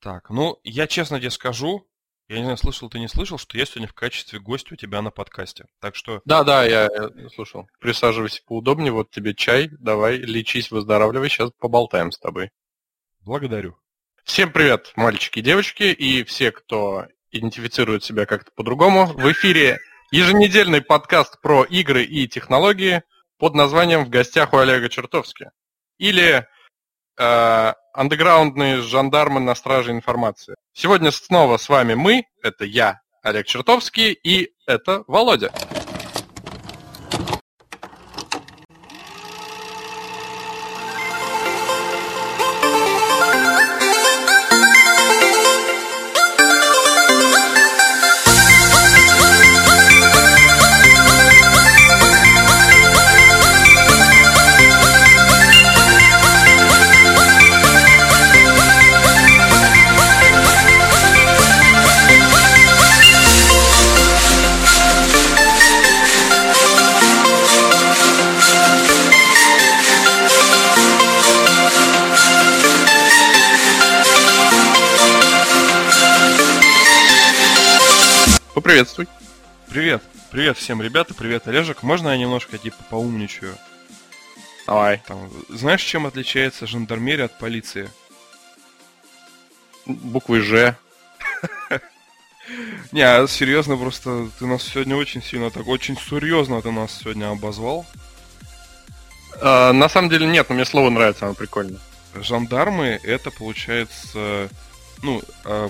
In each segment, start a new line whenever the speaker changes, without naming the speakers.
Так, ну, я честно тебе скажу, я не знаю, слышал ты не слышал, что я сегодня в качестве гостя у тебя на подкасте. Так что...
Да, да, я, я слушал. Присаживайся поудобнее, вот тебе чай, давай, лечись, выздоравливай, сейчас поболтаем с тобой.
Благодарю.
Всем привет, мальчики и девочки, и все, кто идентифицирует себя как-то по-другому. В эфире еженедельный подкаст про игры и технологии под названием «В гостях у Олега Чертовски». Или э, андеграундные жандармы на страже информации. Сегодня снова с вами мы, это я, Олег Чертовский, и это Володя. Поприветствуй.
Привет. Привет всем, ребята. Привет, Олежек. Можно я немножко типа поумничаю?
Давай.
Там, знаешь, чем отличается жандармерия от полиции?
Буквы Ж.
Не, а серьезно, просто ты нас сегодня очень сильно так, очень серьезно ты нас сегодня обозвал.
А, на самом деле нет, но мне слово нравится, оно прикольно.
Жандармы это получается, ну, а,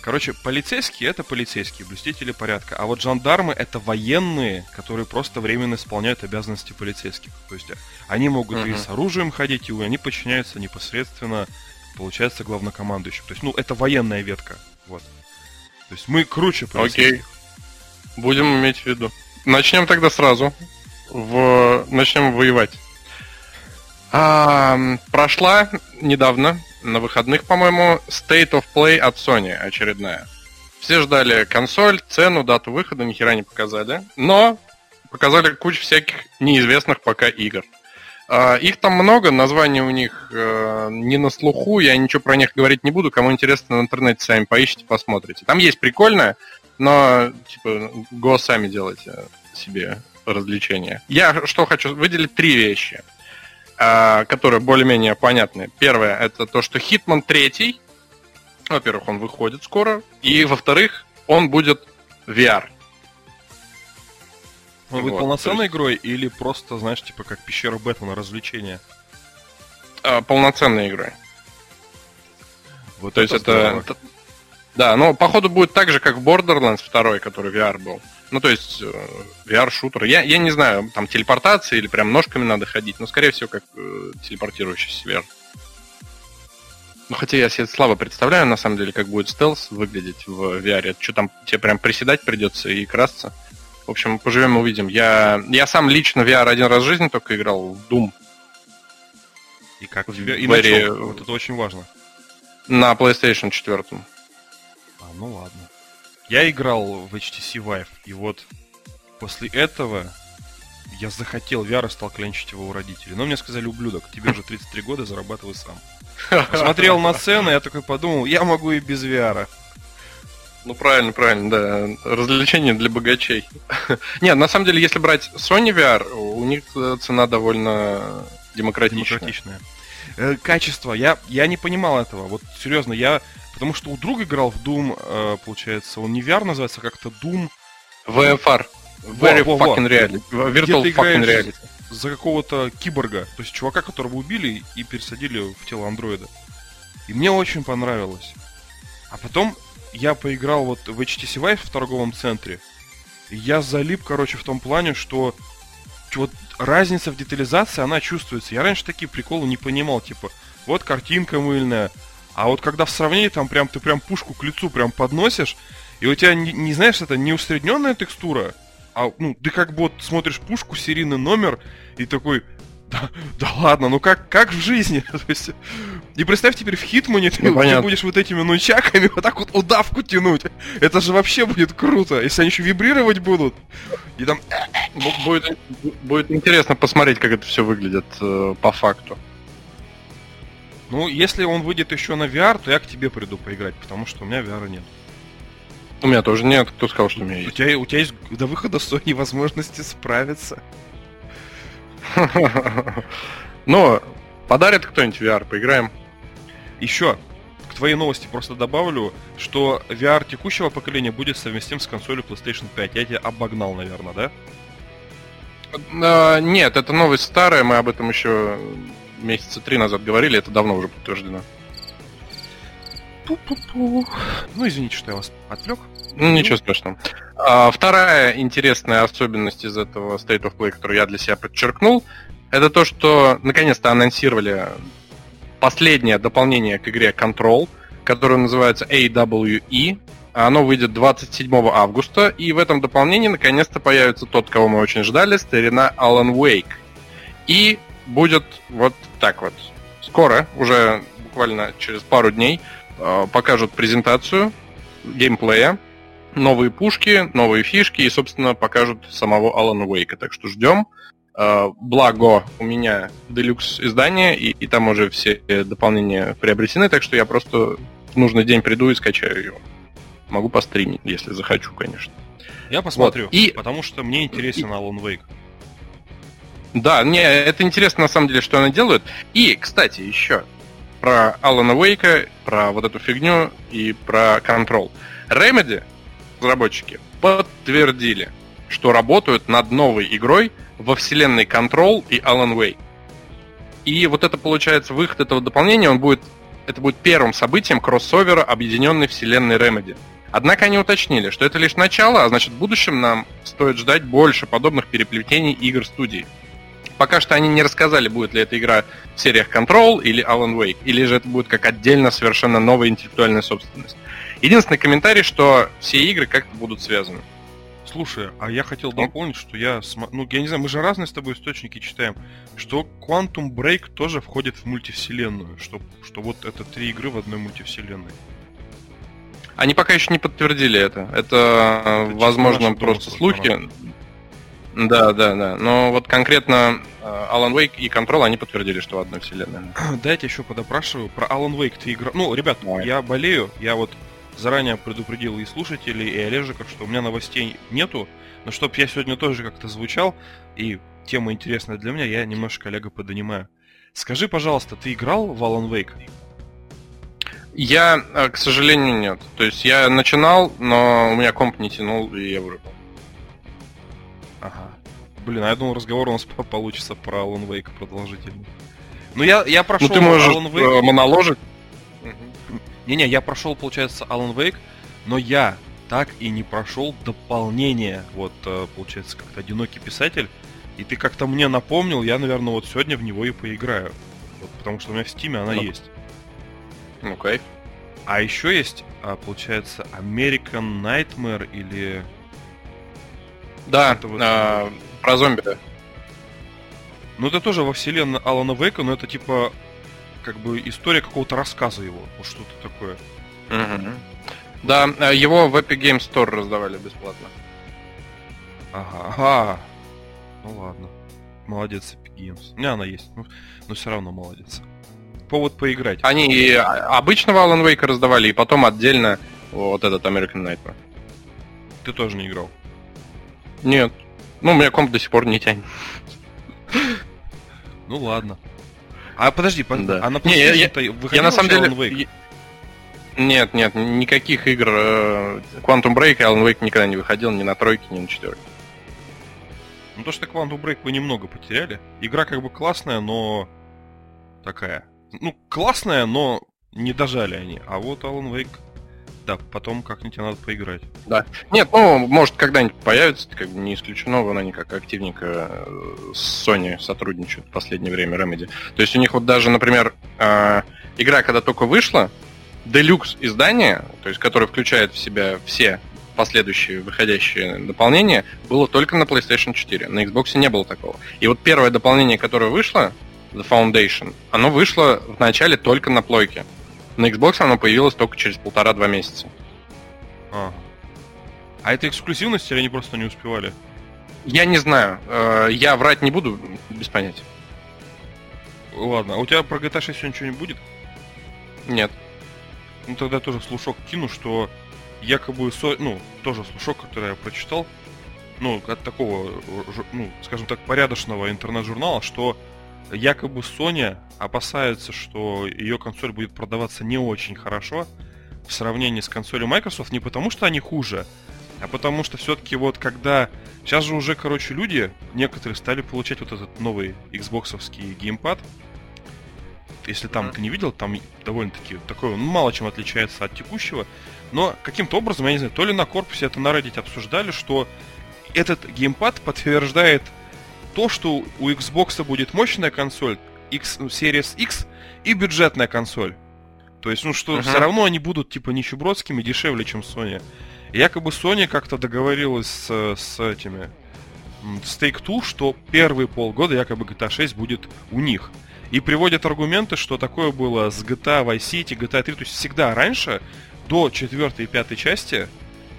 Короче, полицейские это полицейские, блюстители порядка. А вот жандармы это военные, которые просто временно исполняют обязанности полицейских. То есть они могут uh-huh. и с оружием ходить, и они подчиняются непосредственно, получается, главнокомандующему. То есть, ну, это военная ветка. Вот. То есть мы круче
полицейских. Окей. Будем иметь в виду. Начнем тогда сразу. В... Начнем воевать. А, прошла недавно на выходных, по-моему, State of Play от Sony очередная. Все ждали консоль, цену, дату выхода, ни хера не показали. Но показали кучу всяких неизвестных пока игр. Uh, их там много, названия у них uh, не на слуху, я ничего про них говорить не буду. Кому интересно, в интернете сами поищите, посмотрите. Там есть прикольное, но, типа, го сами делайте себе развлечения. Я что хочу выделить три вещи. А, которые более-менее понятны. Первое, это то, что Hitman 3, во-первых, он выходит скоро, и, во-вторых, он будет VR.
Он будет вот, полноценной есть... игрой или просто, знаешь, типа как пещера Бэтмена, развлечение?
А, полноценной игрой. Вот то это есть это... Да, но походу будет так же, как Borderlands 2, который VR был. Ну, то есть э, VR-шутер. Я, я не знаю, там телепортация или прям ножками надо ходить, но, скорее всего, как э, телепортирующийся VR. Ну, хотя я себе слабо представляю, на самом деле, как будет стелс выглядеть в VR. Что там, тебе прям приседать придется и красться. В общем, поживем и увидим. Я, я сам лично VR один раз в жизни только играл в Doom.
И как тебе? И на Вот это очень важно.
На PlayStation 4.
А, ну ладно. Я играл в HTC Vive, и вот после этого я захотел VR и стал клянчить его у родителей. Но мне сказали, ублюдок, тебе уже 33 года, зарабатывай сам. Посмотрел на цены, я такой подумал, я могу и без VR.
Ну, правильно, правильно, да. Развлечение для богачей. Нет, на самом деле, если брать Sony VR, у них цена довольно демократичная. демократичная.
Э, качество, я, я не понимал этого. Вот серьезно, я Потому что у друга играл в Doom, э, получается, он не VR называется, а как-то Doom...
VFR. Very во, во, fucking reality.
Virtual fucking reality. За какого-то киборга, то есть чувака, которого убили и пересадили в тело андроида. И мне очень понравилось. А потом я поиграл вот в HTC Vive в торговом центре. И я залип, короче, в том плане, что вот разница в детализации, она чувствуется. Я раньше такие приколы не понимал, типа, вот картинка мыльная, а вот когда в сравнении там прям ты прям пушку к лицу прям подносишь, и у тебя не, не знаешь, это не усредненная текстура, а ну ты как бы вот смотришь пушку, серийный номер, и такой, да, да ладно, ну как, как в жизни? Есть, и представь теперь в Хитмане ты, ну, ты будешь вот этими нунчаками вот так вот удавку тянуть. Это же вообще будет круто, если они еще вибрировать будут.
И там... Будет, будет интересно посмотреть, как это все выглядит э, по факту.
Ну, если он выйдет еще на VR, то я к тебе приду поиграть, потому что у меня VR нет.
У меня тоже нет. Кто сказал, что у меня
У
есть?
тебя, у тебя есть до выхода Sony возможности справиться.
Но подарит кто-нибудь VR, поиграем.
Еще к твоей новости просто добавлю, что VR текущего поколения будет совместим с консолью PlayStation 5. Я тебя обогнал, наверное, да?
А, нет, это новость старая, мы об этом еще месяца три назад говорили, это давно уже подтверждено.
Пу-пу-пу. Ну, извините, что я вас отвлек.
Ну, ничего страшного. А, вторая интересная особенность из этого State of Play, которую я для себя подчеркнул, это то, что наконец-то анонсировали последнее дополнение к игре Control, которое называется AWE. Оно выйдет 27 августа, и в этом дополнении наконец-то появится тот, кого мы очень ждали, старина Alan Wake. И будет вот так вот. Скоро, уже буквально через пару дней, э, покажут презентацию геймплея, новые пушки, новые фишки и, собственно, покажут самого Алана Уэйка. Так что ждем. Э, Благо, у меня делюкс издание, и, и там уже все дополнения приобретены, так что я просто в нужный день приду и скачаю его. Могу постримить, если захочу, конечно.
Я посмотрю,
Вот. И-
потому что мне интересен Alan Wake.
Да, не, это интересно на самом деле, что они делают. И, кстати, еще про Алана Уэйка, про вот эту фигню и про Control. Remedy, разработчики, подтвердили, что работают над новой игрой во вселенной Control и Alan Wake. И вот это получается выход этого дополнения, он будет, это будет первым событием кроссовера объединенной вселенной Remedy. Однако они уточнили, что это лишь начало, а значит в будущем нам стоит ждать больше подобных переплетений игр студии. Пока что они не рассказали, будет ли эта игра в сериях Control или Alan Wake, или же это будет как отдельно совершенно новая интеллектуальная собственность. Единственный комментарий, что все игры как-то будут связаны.
Слушай, а я хотел
Ну?
дополнить, что я... Ну, я не знаю, мы же разные с тобой источники читаем, что Quantum Break тоже входит в мультивселенную, что, что вот это три игры в одной мультивселенной.
Они пока еще не подтвердили это. Это, э,
чисто
возможно, просто слухи. Да, да, да. Но вот конкретно э, Alan Wake и Control они подтвердили, что в одной вселенной.
Дайте еще подопрашиваю. Про Alan Wake ты играл... Ну, ребят,
Давай.
я болею, я вот заранее предупредил и слушателей, и Олежика, что у меня новостей нету, но чтоб я сегодня тоже как-то звучал, и тема интересная для меня, я немножко Олега подонимаю. Скажи, пожалуйста, ты играл в Alan Wake?
Я, э, к сожалению, нет. То есть я начинал, но у меня комп не тянул, и я вырубил.
Блин, а я думал, разговор у нас по- получится про Alan Wake продолжительный. Ну, я, я прошел
Ну ты можешь
Alan Wake.
э, моноложить.
Не-не, я прошел, получается, Alan Wake, но я так и не прошел дополнение. Вот, э, получается, как-то одинокий писатель. И ты как-то мне напомнил, я, наверное, вот сегодня в него и поиграю. Вот, потому что у меня в Стиме она
Ну.
есть.
Ну, кайф.
А еще есть, а, получается, American Nightmare или...
Да, э, про зомби.
Ну, это тоже во вселенной Алана Вейка, но это типа как бы история какого-то рассказа его. Вот что-то такое.
Мгм. Да, э, его в Epic Games Store раздавали бесплатно.
Ага, ага. Ну ладно. Молодец, Epic Games. У меня она есть, но, но все равно молодец. Повод поиграть.
Они и обычного Alan Wake раздавали, и потом отдельно вот этот American Nightmare.
Ты тоже не играл.
Нет. Ну, у меня комп до сих пор не тянет.
Ну ладно. А подожди, под-
Да.
а на
Не, я- я- Я на самом деле...
Alan Wake?
Нет, нет, никаких игр э, Quantum Break и Alan Wake никогда не выходил ни на тройке, ни на четверке.
Ну то, что Quantum Break вы немного потеряли. Игра как бы классная, но такая. Ну, классная, но не дожали они. А вот Alan Wake, да, потом как-нибудь надо поиграть.
Нет, ну, может, когда-нибудь появится, как бы не исключено, вон они как активненько э, с Sony сотрудничают в последнее время, Remedy. То есть у них вот даже, например, э, игра, когда только вышла, Deluxe издание, то есть которое включает в себя все последующие выходящие дополнения, было только на PlayStation 4. На Xbox не было такого. И вот первое дополнение, которое вышло, The Foundation, оно вышло в начале только на плойке. На Xbox оно появилось только через полтора-два месяца.
А. А это эксклюзивность или они просто не успевали?
Я не знаю. Э, Я врать не буду без понятия.
Ладно, а у тебя про GTA 6 сегодня что-нибудь будет?
Нет.
Ну тогда тоже слушок кину, что якобы, со... ну, тоже слушок, который я прочитал, ну, от такого, ну, скажем так, порядочного интернет-журнала, что якобы Sony опасается, что ее консоль будет продаваться не очень хорошо в сравнении с консолью Microsoft, не потому что они хуже, а потому что все-таки вот когда... Сейчас же уже, короче, люди, некоторые стали получать вот этот новый Xboxовский геймпад. Если там mm-hmm. ты не видел, там довольно-таки такой, он мало чем отличается от текущего. Но каким-то образом, я не знаю, то ли на корпусе это на Reddit обсуждали, что этот геймпад подтверждает то, что у Xbox будет мощная консоль, X, Series X и бюджетная консоль. То есть, ну что, uh-huh. все равно они будут типа нищебродскими, дешевле, чем Sony. Якобы Sony как-то договорилась с, с этими с Take-Two, что первые полгода якобы GTA 6 будет у них. И приводят аргументы, что такое было с GTA Vice City, GTA 3. То есть всегда раньше, до четвертой и пятой части,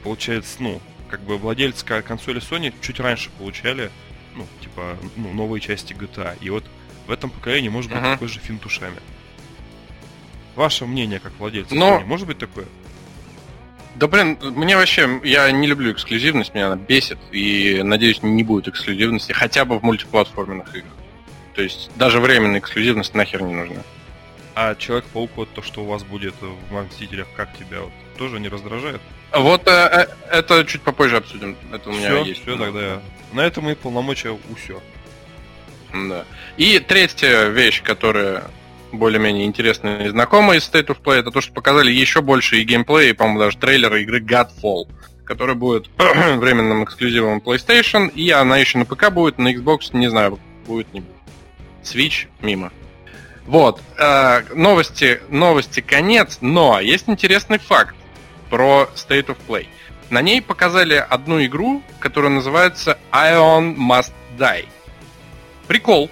получается, ну, как бы владельцы консоли Sony чуть раньше получали, ну, типа, ну, новые части GTA. И вот в этом поколении может быть uh-huh. такой же финт ушами. Ваше мнение как владельца Но... Может быть такое?
Да блин, мне вообще, я не люблю эксклюзивность, меня она бесит, и надеюсь, не будет эксклюзивности хотя бы в мультиплатформенных играх. То есть даже временная эксклюзивность нахер не нужна.
А Человек-паук, вот то, что у вас будет в Мстителях, как тебя вот тоже не раздражает?
Вот э, э, это чуть попозже обсудим. Это у меня
все,
есть.
Все, тогда. На этом и полномочия у все.
Да. И третья вещь, которая более-менее интересные и знакомые из State of Play, это то, что показали еще больше и геймплей, и, по-моему, даже трейлера игры Godfall, которая будет временным эксклюзивом PlayStation, и она еще на ПК будет, на Xbox, не знаю, будет, не будет. Switch мимо. Вот, э, новости, новости конец, но есть интересный факт про State of Play. На ней показали одну игру, которая называется Ion Must Die. Прикол,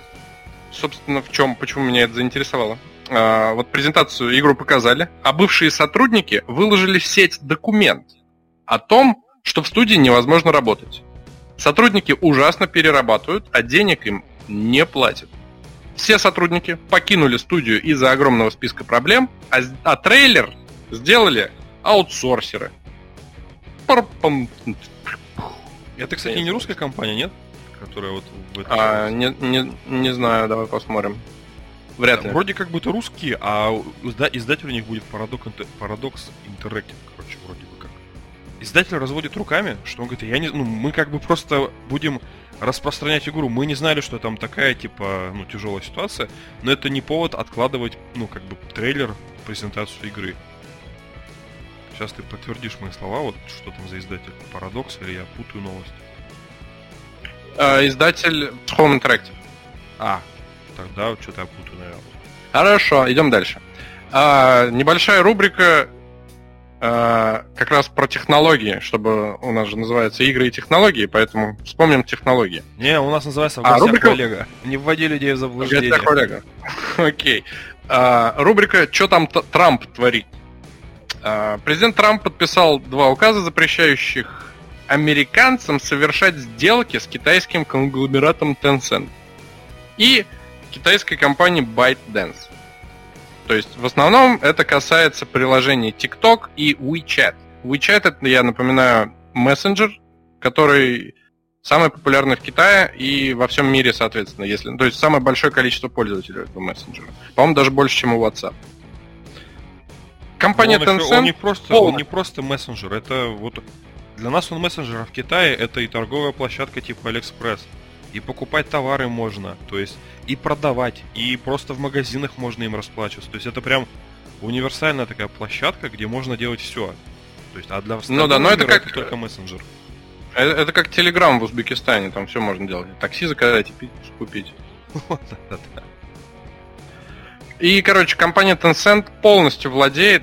собственно, в чем, почему меня это заинтересовало. А, вот презентацию игру показали, а бывшие сотрудники выложили в сеть документ о том, что в студии невозможно работать. Сотрудники ужасно перерабатывают, а денег им не платят. Все сотрудники покинули студию из-за огромного списка проблем, а, а трейлер сделали аутсорсеры.
Это, кстати, не русская компания, нет? Которая вот
в этом... А, не, не, не знаю, давай посмотрим.
Вряд ли. Вроде как будто русские, а издатель у них будет Paradox, Paradox Interactive, короче, вроде бы как. Издатель разводит руками, что он говорит, я не, ну, мы как бы просто будем распространять игру. Мы не знали, что там такая, типа, ну, тяжелая ситуация, но это не повод откладывать, ну, как бы, трейлер, презентацию игры. Сейчас ты подтвердишь мои слова, вот что там за издатель, Парадокс, или я путаю новость?
Э, издатель Home Interactive.
А, тогда что-то я путаю, наверное.
Хорошо, идем дальше. А, небольшая рубрика а, как раз про технологии, чтобы у нас же называется игры и технологии, поэтому вспомним технологии.
Не, у нас называется в а, рубрика... Олега. Не вводи людей в заблуждение. В
Олега. Окей. А, рубрика «Что там Трамп творит?» а, Президент Трамп подписал два указа, запрещающих американцам совершать сделки с китайским конгломератом Tencent и китайской компанией ByteDance. То есть в основном это касается приложений TikTok и WeChat. WeChat это, я напоминаю, мессенджер, который самый популярный в Китае и во всем мире, соответственно, если. То есть самое большое количество пользователей этого мессенджера. По-моему, даже больше, чем у WhatsApp.
Компания он Tencent. Еще, он, не просто, он не просто мессенджер, это вот для нас он мессенджер, в Китае это и торговая площадка типа Алиэкспресс. И покупать товары можно, то есть и продавать, и просто в магазинах можно им расплачиваться. То есть это прям универсальная такая площадка, где можно делать все. То есть, а для
ну да, но это как
только мессенджер.
Это, это как Телеграм в Узбекистане, там все можно делать. Такси заказать и купить. И, короче, компания Tencent полностью владеет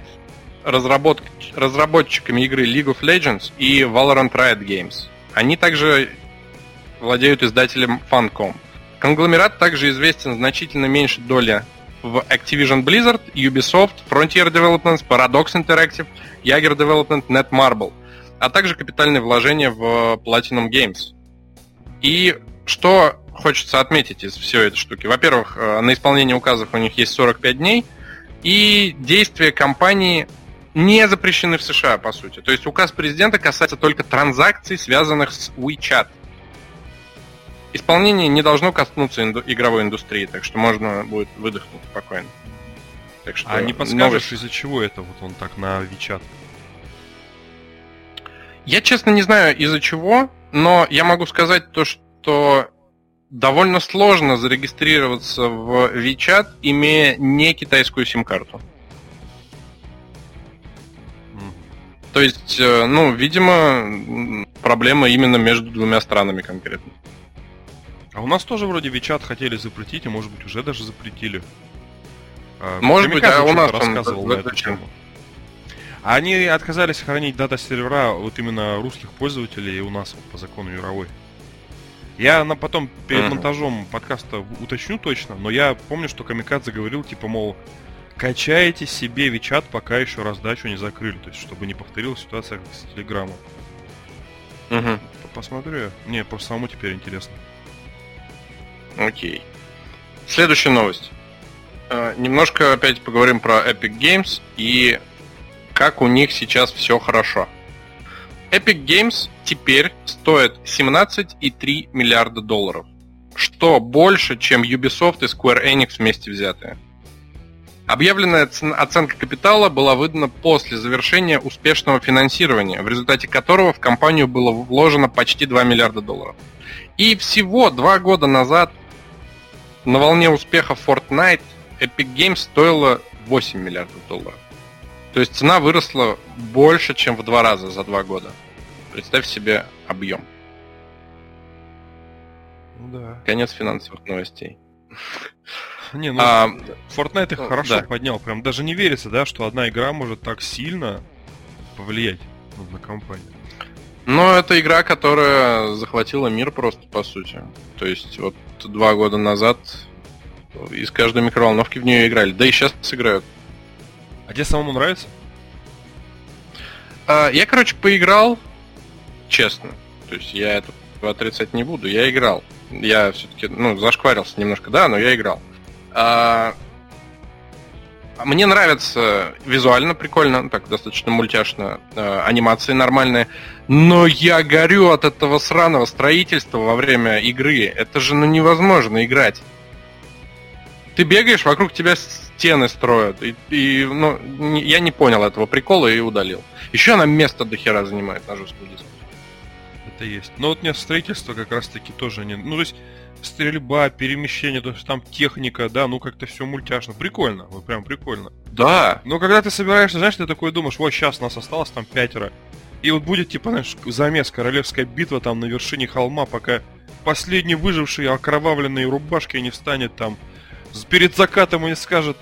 разработ... разработчиками игры League of Legends и Valorant Riot Games. Они также владеют издателем Funcom. Конгломерат также известен значительно меньше доли в Activision Blizzard, Ubisoft, Frontier Developments, Paradox Interactive, Jaeger Development, Netmarble, а также капитальные вложения в Platinum Games. И что хочется отметить из всей этой штуки? Во-первых, э, на исполнение указов у них есть 45 дней – и действия компании не запрещены в США, по сути. То есть указ президента касается только транзакций, связанных с WeChat. Исполнение не должно коснуться инду- игровой индустрии, так что можно будет выдохнуть спокойно.
Так что а не подскажешь, новость... из-за чего это вот он так на WeChat?
Я, честно, не знаю из-за чего, но я могу сказать то, что довольно сложно зарегистрироваться в WeChat, имея не китайскую сим-карту. То есть, э, ну, видимо, проблема именно между двумя странами конкретно.
А у нас тоже вроде WeChat хотели запретить, и может быть уже даже запретили.
А, может быть, а у нас
рассказывал он, на эту тему. А они отказались хранить дата-сервера вот именно русских пользователей у нас вот, по закону мировой. Я на потом перед монтажом подкаста уточню точно, но я помню, что Камикадзе говорил, типа, мол, качайте себе Вичат, пока еще раздачу не закрыли, то есть, чтобы не повторилась ситуация как с Телеграмом.
Угу.
Посмотрю я. Мне просто самому теперь интересно.
Окей. Следующая новость. Э, немножко опять поговорим про Epic Games и как у них сейчас все хорошо. Epic Games теперь стоит 17,3 миллиарда долларов, что больше, чем Ubisoft и Square Enix вместе взятые. Объявленная оценка капитала была выдана после завершения успешного финансирования, в результате которого в компанию было вложено почти 2 миллиарда долларов. И всего два года назад на волне успеха Fortnite Epic Games стоила 8 миллиардов долларов. То есть цена выросла больше, чем в два раза за два года. Представь себе объем.
Да.
Конец финансовых новостей.
Не, ну, а, Fortnite их хорошо да. поднял. Прям даже не верится, да, что одна игра может так сильно повлиять на компанию.
Ну, это игра, которая захватила мир просто, по сути. То есть, вот два года назад из каждой микроволновки в нее играли. Да и сейчас сыграют.
А тебе самому нравится?
А, я, короче, поиграл, честно. То есть я это отрицать не буду. Я играл. Я все-таки, ну, зашкварился немножко, да, но я играл. А, мне нравится визуально прикольно, так достаточно мультяшно, э, анимации нормальные, но я горю от этого сраного строительства во время игры. Это же ну невозможно играть. Ты бегаешь, вокруг тебя стены строят, и, и ну, я не понял этого прикола и удалил. Еще она место до хера занимает на жестком диске.
Это есть. Но вот нет, строительство как раз таки тоже не... Ну, то есть стрельба, перемещение, то есть там техника, да, ну как-то все мультяшно. Прикольно, вот прям прикольно.
Да.
Но когда ты собираешься, знаешь, ты такой думаешь, вот сейчас нас осталось там пятеро. И вот будет, типа, знаешь, замес, королевская битва там на вершине холма, пока последний выживший окровавленный рубашкой не встанет там перед закатом и не скажет,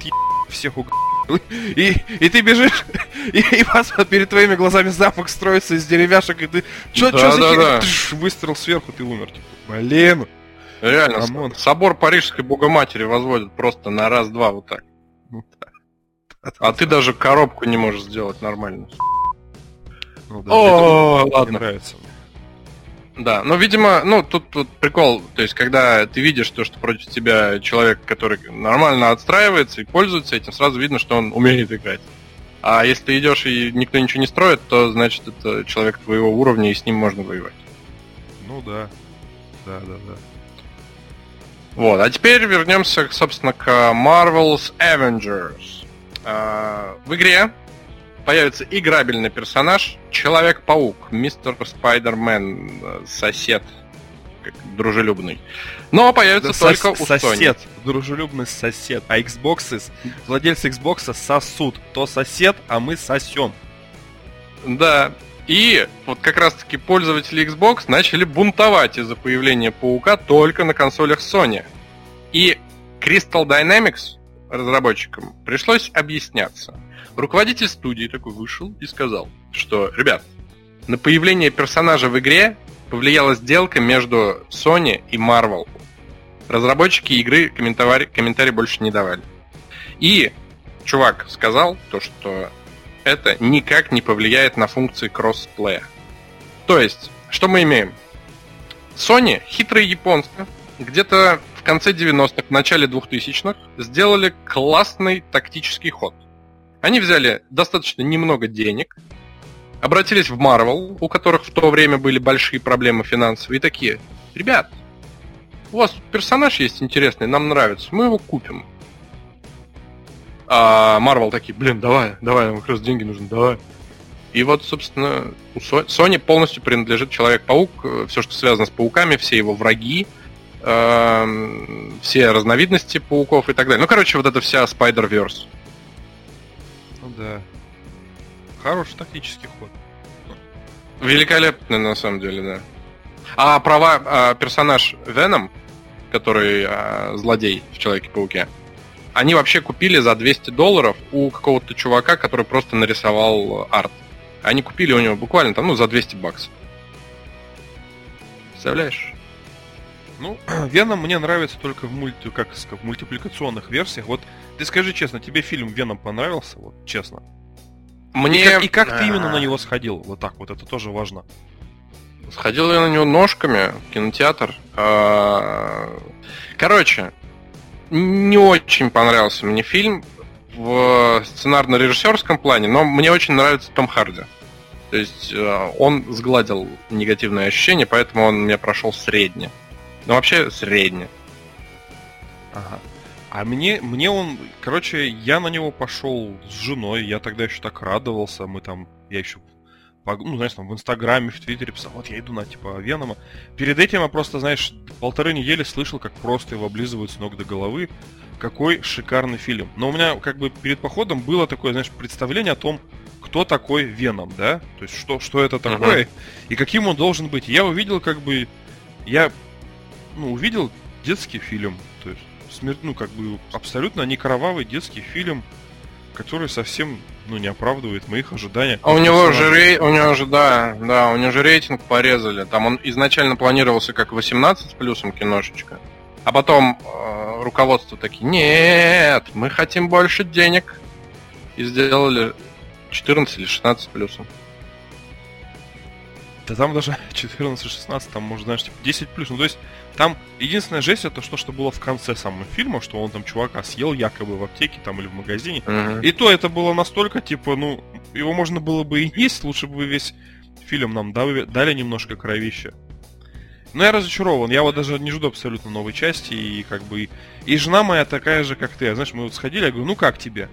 всех уг... И, и ты бежишь, и, и вас перед твоими глазами замок строится из деревяшек, и ты... Чё, да, чё за да, да. Выстрел сверху, ты умер. Типа, блин.
Реально, Рамон. собор Парижской Богоматери возводят просто на раз-два вот так. Ну, а ты даже коробку не можешь сделать нормально.
Ну, да, О, ладно. нравится.
Да, но, видимо, ну, тут, тут прикол, то есть, когда ты видишь то, что против тебя человек, который нормально отстраивается и пользуется этим, сразу видно, что он умеет играть. А если ты идешь и никто ничего не строит, то значит это человек твоего уровня, и с ним можно воевать.
Ну да. Да, да, да.
Вот, а теперь вернемся, собственно, к Marvel's Avengers. А, в игре появится играбельный персонаж Человек-паук, мистер Спайдермен, сосед, как дружелюбный. Но появится да только
сос- у Сосед, дружелюбный сосед. А Xbox, владельцы Xbox сосут. То сосед, а мы сосем.
Да, и вот как раз-таки пользователи Xbox начали бунтовать из-за появления паука только на консолях Sony. И Crystal Dynamics, разработчикам, пришлось объясняться. Руководитель студии такой вышел и сказал, что, ребят, на появление персонажа в игре повлияла сделка между Sony и Marvel. Разработчики игры комментарий, комментарий больше не давали. И чувак сказал то, что это никак не повлияет на функции кроссплея. То есть, что мы имеем? Sony, хитрые японцы, где-то в конце 90-х, в начале 2000-х сделали классный тактический ход. Они взяли достаточно немного денег, обратились в Marvel, у которых в то время были большие проблемы финансовые, и такие, ребят, у вас персонаж есть интересный, нам нравится, мы его купим. А Marvel такие, блин, давай, давай, нам как раз деньги нужны, давай. И вот, собственно, у Sony полностью принадлежит Человек-паук, э, все, что связано с пауками, все его враги, э, все разновидности пауков и так далее. Ну, короче, вот эта вся Spider-Verse.
Ну да. Хороший тактический ход.
Великолепный, на самом деле, да. А права а, персонаж Веном, который а, злодей в Человеке-пауке, они вообще купили за 200 долларов у какого-то чувака, который просто нарисовал арт. Они купили у него буквально там, ну, за 200 баксов. Представляешь?
Ну, Веном мне нравится только в, мульти, как в мультипликационных версиях. Вот ты скажи честно, тебе фильм Веном понравился? Вот честно. Мне... И как, и как ты именно на него сходил? Вот так вот, это тоже важно.
Сходил я на него ножками в кинотеатр. А, короче, не очень понравился мне фильм в сценарно-режиссерском плане, но мне очень нравится Том Харди. То есть э, он сгладил негативные ощущения, поэтому он мне прошел средне. Ну, вообще, средне.
Ага. А мне, мне он, короче, я на него пошел с женой, я тогда еще так радовался, мы там, я еще, ну, знаешь, там в Инстаграме, в Твиттере писал, вот я иду на, типа, Венома. Перед этим я просто, знаешь, полторы недели слышал, как просто его облизывают с ног до головы. Какой шикарный фильм. Но у меня, как бы, перед походом было такое, знаешь, представление о том, кто такой Веном, да? То есть, что, что это такое, uh-huh. и каким он должен быть. Я увидел, как бы, я, ну, увидел детский фильм, то есть, смерть, ну, как бы абсолютно не кровавый детский фильм, который совсем, ну, не оправдывает моих ожиданий.
А у него же рей... у него же, да, да, у него же рейтинг порезали. Там он изначально планировался как 18 с плюсом киношечка. А потом э, руководство такие, нет, мы хотим больше денег. И сделали 14 или 16 с плюсом.
Да там даже 14-16, там, может, знаешь, типа 10 плюс. Ну, то есть, там единственная жесть это то, что было в конце самого фильма, что он там чувака съел якобы в аптеке там или в магазине. Uh-huh. И то это было настолько, типа, ну, его можно было бы и есть, лучше бы весь фильм нам дали, немножко кровища. Но я разочарован, я вот даже не жду абсолютно новой части, и как бы... И жена моя такая же, как ты. Знаешь, мы вот сходили, я говорю, ну как тебе?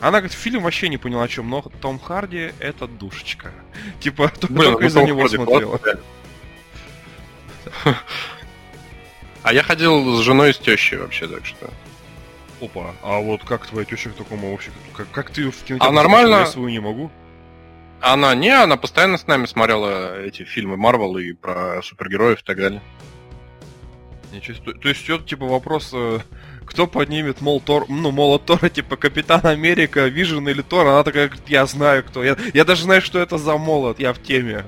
Она говорит, фильм вообще не поняла, о чем, но Том Харди это душечка. Типа,
только из-за него смотрела. А я ходил с женой и с тещей вообще, так что.
Опа, а вот как твоя теща к такому вообще? Как, как ты в
кинотеатре? А нормально. Я
свою не могу.
Она не, она постоянно с нами смотрела эти фильмы Марвел и про супергероев и так далее.
Ничего, то, то есть, это типа вопрос, э, кто поднимет мол, Тор, ну, молот Тора, типа Капитан Америка, Вижен или Тор, она такая говорит, я знаю кто. Я, я даже знаю, что это за молот, я в теме.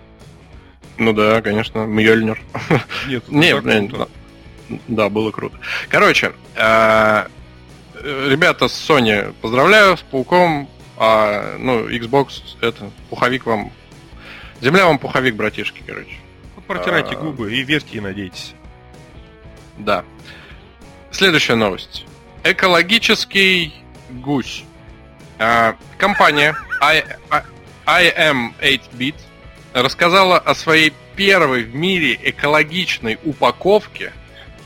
Ну да, конечно, Мьёльнир.
Нет, Нет,
да, да, было круто. Короче, э, ребята с Sony, поздравляю с Пауком. А, ну, Xbox, это, пуховик вам... Земля вам пуховик, братишки, короче.
Вот протирайте а... губы и верьте и надейтесь.
Да. Следующая новость. Экологический гусь. А, компания I, I, am 8-bit рассказала о своей первой в мире экологичной упаковке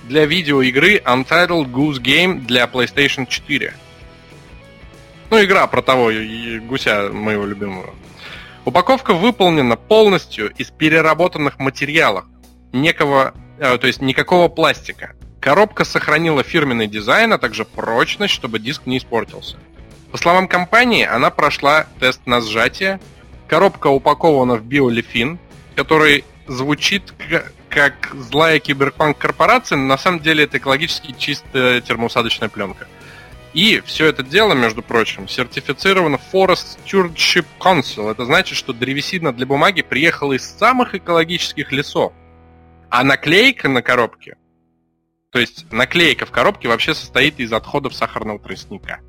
для видеоигры Untitled Goose Game для PlayStation 4. Ну, игра про того гуся моего любимого. Упаковка выполнена полностью из переработанных материалов. Некого, э, то есть никакого пластика. Коробка сохранила фирменный дизайн, а также прочность, чтобы диск не испортился. По словам компании, она прошла тест на сжатие. Коробка упакована в биолифин, который звучит как злая киберпанк корпорация, но на самом деле это экологически чистая термоусадочная пленка. И все это дело, между прочим, сертифицировано Forest Stewardship Council. Это значит, что древесина для бумаги приехала из самых экологических лесов. А наклейка на коробке то есть наклейка в коробке вообще состоит из отходов сахарного тростника.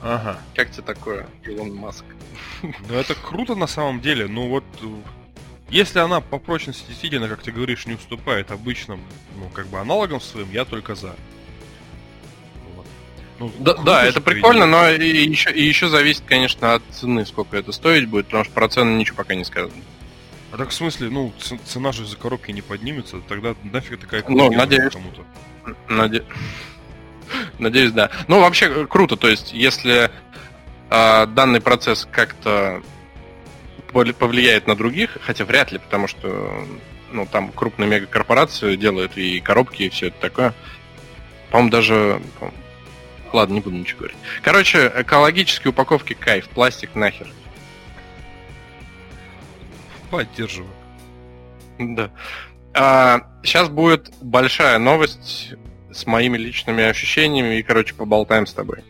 Ага.
Как тебе такое, Илон Маск?
Ну это круто на самом деле. Ну вот Если она по прочности действительно, как ты говоришь, не уступает обычным, ну, как бы аналогам своим, я только за.
Ну, да, да это прикольно, но и еще, и еще зависит, конечно, от цены, сколько это стоить будет, потому что про цены ничего пока не сказано.
А так в смысле, ну, цена же за коробки не поднимется, тогда нафиг такая
Ну, надеюсь. Кому-то. Наде... Надеюсь, да. Ну, вообще круто, то есть, если э, данный процесс как-то повлияет на других, хотя вряд ли, потому что ну, там крупные мегакорпорации делают и коробки, и все это такое. По-моему, даже... Ладно, не буду ничего говорить. Короче, экологические упаковки кайф, пластик нахер.
Поддерживаю.
Да. А, сейчас будет большая новость с моими личными ощущениями и, короче, поболтаем с тобой.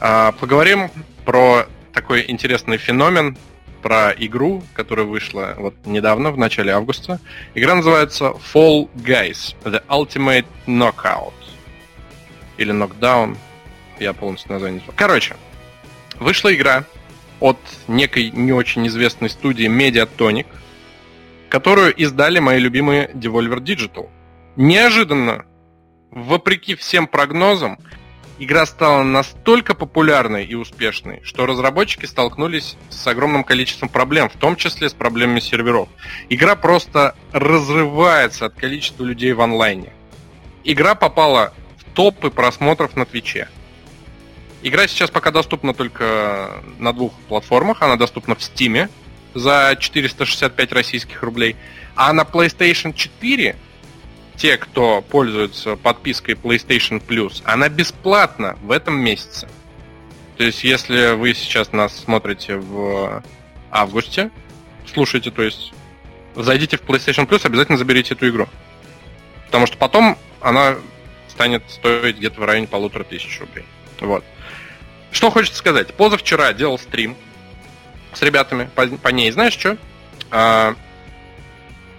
А, поговорим про такой интересный феномен, про игру, которая вышла вот недавно, в начале августа. Игра называется Fall Guys, The Ultimate Knockout. Или Knockdown, я полностью название не Короче, вышла игра от некой не очень известной студии Mediatonic, которую издали мои любимые Devolver Digital. Неожиданно, вопреки всем прогнозам, игра стала настолько популярной и успешной, что разработчики столкнулись с огромным количеством проблем, в том числе с проблемами серверов. Игра просто разрывается от количества людей в онлайне. Игра попала в топы просмотров на Твиче. Игра сейчас пока доступна только на двух платформах. Она доступна в Steam за 465 российских рублей. А на PlayStation 4 те, кто пользуется подпиской PlayStation Plus, она бесплатна в этом месяце. То есть, если вы сейчас нас смотрите в августе, слушайте, то есть, зайдите в PlayStation Plus, обязательно заберите эту игру. Потому что потом она станет стоить где-то в районе полутора тысяч рублей. Вот. Что хочется сказать. Позавчера делал стрим с ребятами по, ней. Знаешь что? А,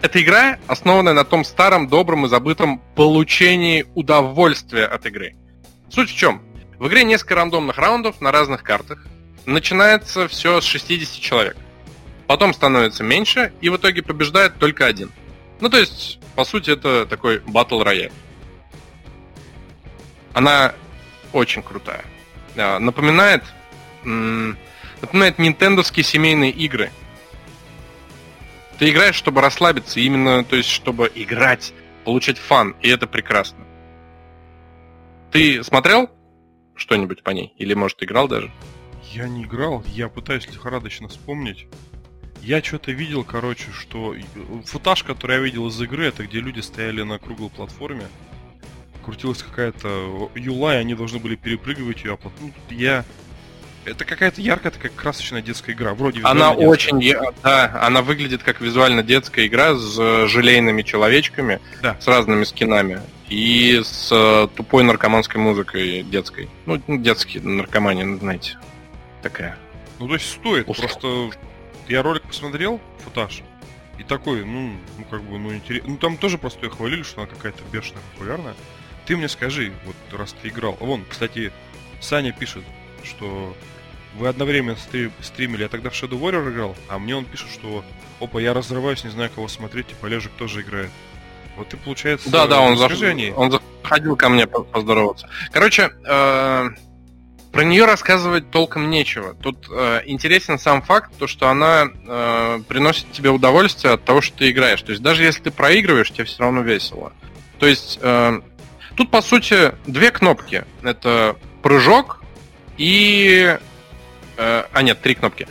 эта игра основана на том старом, добром и забытом получении удовольствия от игры. Суть в чем? В игре несколько рандомных раундов на разных картах. Начинается все с 60 человек. Потом становится меньше, и в итоге побеждает только один. Ну, то есть, по сути, это такой батл рояль. Она очень крутая. А, напоминает, напоминает нинтендовские семейные игры – ты играешь, чтобы расслабиться, именно, то есть, чтобы играть, получать фан, и это прекрасно. Ты смотрел что-нибудь по ней? Или, может, играл даже?
Я не играл, я пытаюсь лихорадочно вспомнить. Я что-то видел, короче, что футаж, который я видел из игры, это где люди стояли на круглой платформе, крутилась какая-то юла, и они должны были перепрыгивать ее, а потом я это какая-то яркая такая красочная детская игра, вроде
Она детская. очень, да, она выглядит как визуально детская игра с желейными человечками, да. с разными скинами и с э, тупой наркоманской музыкой детской. Ну, детские наркомания, ну, знаете, такая.
Ну, то есть стоит, Устал. просто я ролик посмотрел, футаж, и такой, ну, ну как бы, ну, интересно. Ну, там тоже просто ее хвалили, что она какая-то бешеная популярная. Ты мне скажи, вот раз ты играл. Вон, кстати, Саня пишет, что вы одновременно стри- стримили, я тогда в Shadow Warrior играл, а мне он пишет, что опа, я разрываюсь, не знаю, кого смотреть, типа Олежек тоже играет. Вот ты, получается,
да, да, он, заш... он заходил ко мне поздороваться. Короче, э, про нее рассказывать толком нечего. Тут э, интересен сам факт, то, что она э, приносит тебе удовольствие от того, что ты играешь. То есть даже если ты проигрываешь, тебе все равно весело. То есть э, тут, по сути, две кнопки. Это прыжок и Э, а нет, три кнопки.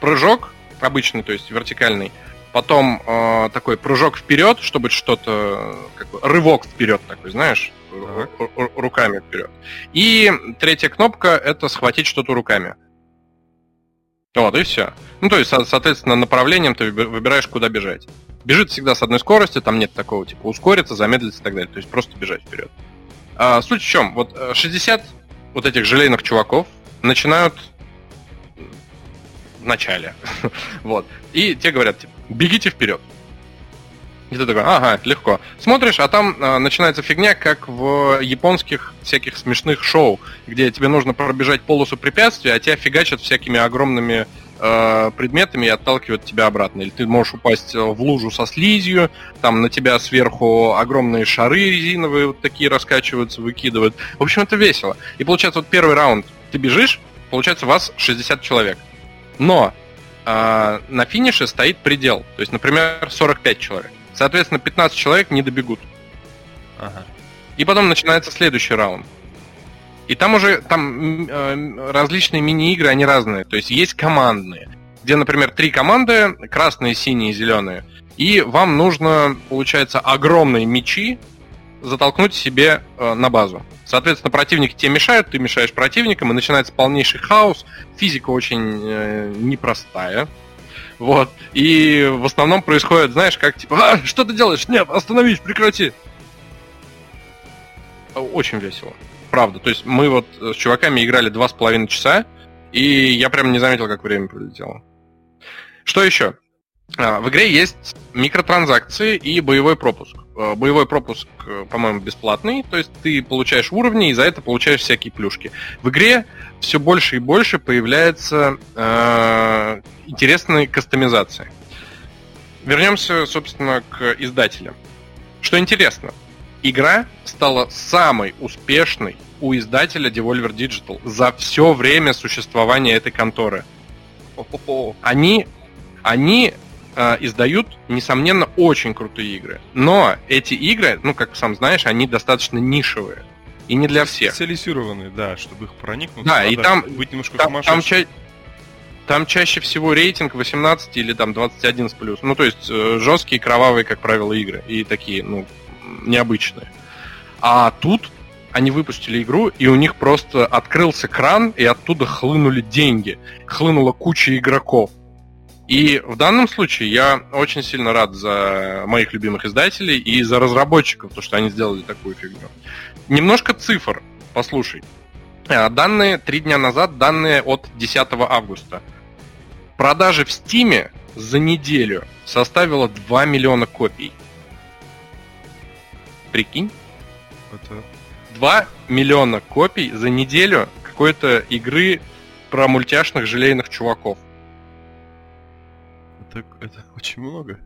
Прыжок обычный, то есть вертикальный. Потом э, такой прыжок вперед, чтобы что-то, как бы, рывок вперед такой, знаешь, uh-huh. руками вперед. И третья кнопка это схватить что-то руками. Вот, и все. Ну, то есть, соответственно, направлением ты выбираешь, куда бежать. Бежит всегда с одной скоростью, там нет такого, типа, ускориться, замедлиться и так далее. То есть, просто бежать вперед. А, суть в чем? Вот 60 э, вот этих желейных чуваков начинают в начале. вот. И те говорят, типа, бегите вперед. И ты такой, ага, легко. Смотришь, а там э, начинается фигня, как в японских всяких смешных шоу, где тебе нужно пробежать полосу препятствий, а тебя фигачат всякими огромными э, предметами и отталкивает тебя обратно. Или ты можешь упасть в лужу со слизью, там на тебя сверху огромные шары резиновые вот такие раскачиваются, выкидывают. В общем, это весело. И получается, вот первый раунд ты бежишь, получается, вас 60 человек. Но э, на финише стоит предел. То есть, например, 45 человек. Соответственно, 15 человек не добегут. Ага. И потом начинается следующий раунд. И там уже там э, различные мини-игры, они разные. То есть есть командные, где, например, три команды, красные, синие, зеленые. И вам нужно, получается, огромные мечи затолкнуть себе э, на базу. Соответственно, противники тебе мешают, ты мешаешь противникам, и начинается полнейший хаос. Физика очень э, непростая. Вот. И в основном происходит, знаешь, как типа, а, что ты делаешь? Нет, остановись, прекрати. Очень весело правда. То есть мы вот с чуваками играли два с половиной часа, и я прям не заметил, как время пролетело. Что еще? А, в игре есть микротранзакции и боевой пропуск. А, боевой пропуск, э, по-моему, бесплатный, то есть ты получаешь уровни и за это получаешь всякие плюшки. В игре все больше и больше появляется э, интересной кастомизации. Вернемся, собственно, к издателям. Что интересно, игра стала самой успешной у издателя Devolver Digital за все время существования этой конторы. Они, они э, издают, несомненно, очень крутые игры. Но эти игры, ну, как сам знаешь, они достаточно нишевые. И не для всех.
Специализированные, да, чтобы их проникнуть.
Да, и там, быть немножко там, там, ча- там чаще всего рейтинг 18 или там 21 с плюс. Ну, то есть э, жесткие, кровавые, как правило, игры. И такие, ну, необычные. А тут они выпустили игру, и у них просто открылся кран, и оттуда хлынули деньги. Хлынула куча игроков. И в данном случае я очень сильно рад за моих любимых издателей и за разработчиков, то, что они сделали такую фигню. Немножко цифр, послушай. А, данные три дня назад, данные от 10 августа. Продажи в Стиме за неделю составила 2 миллиона копий. Прикинь? Это 2 миллиона копий за неделю какой-то игры про мультяшных желейных чуваков.
Это, это очень много.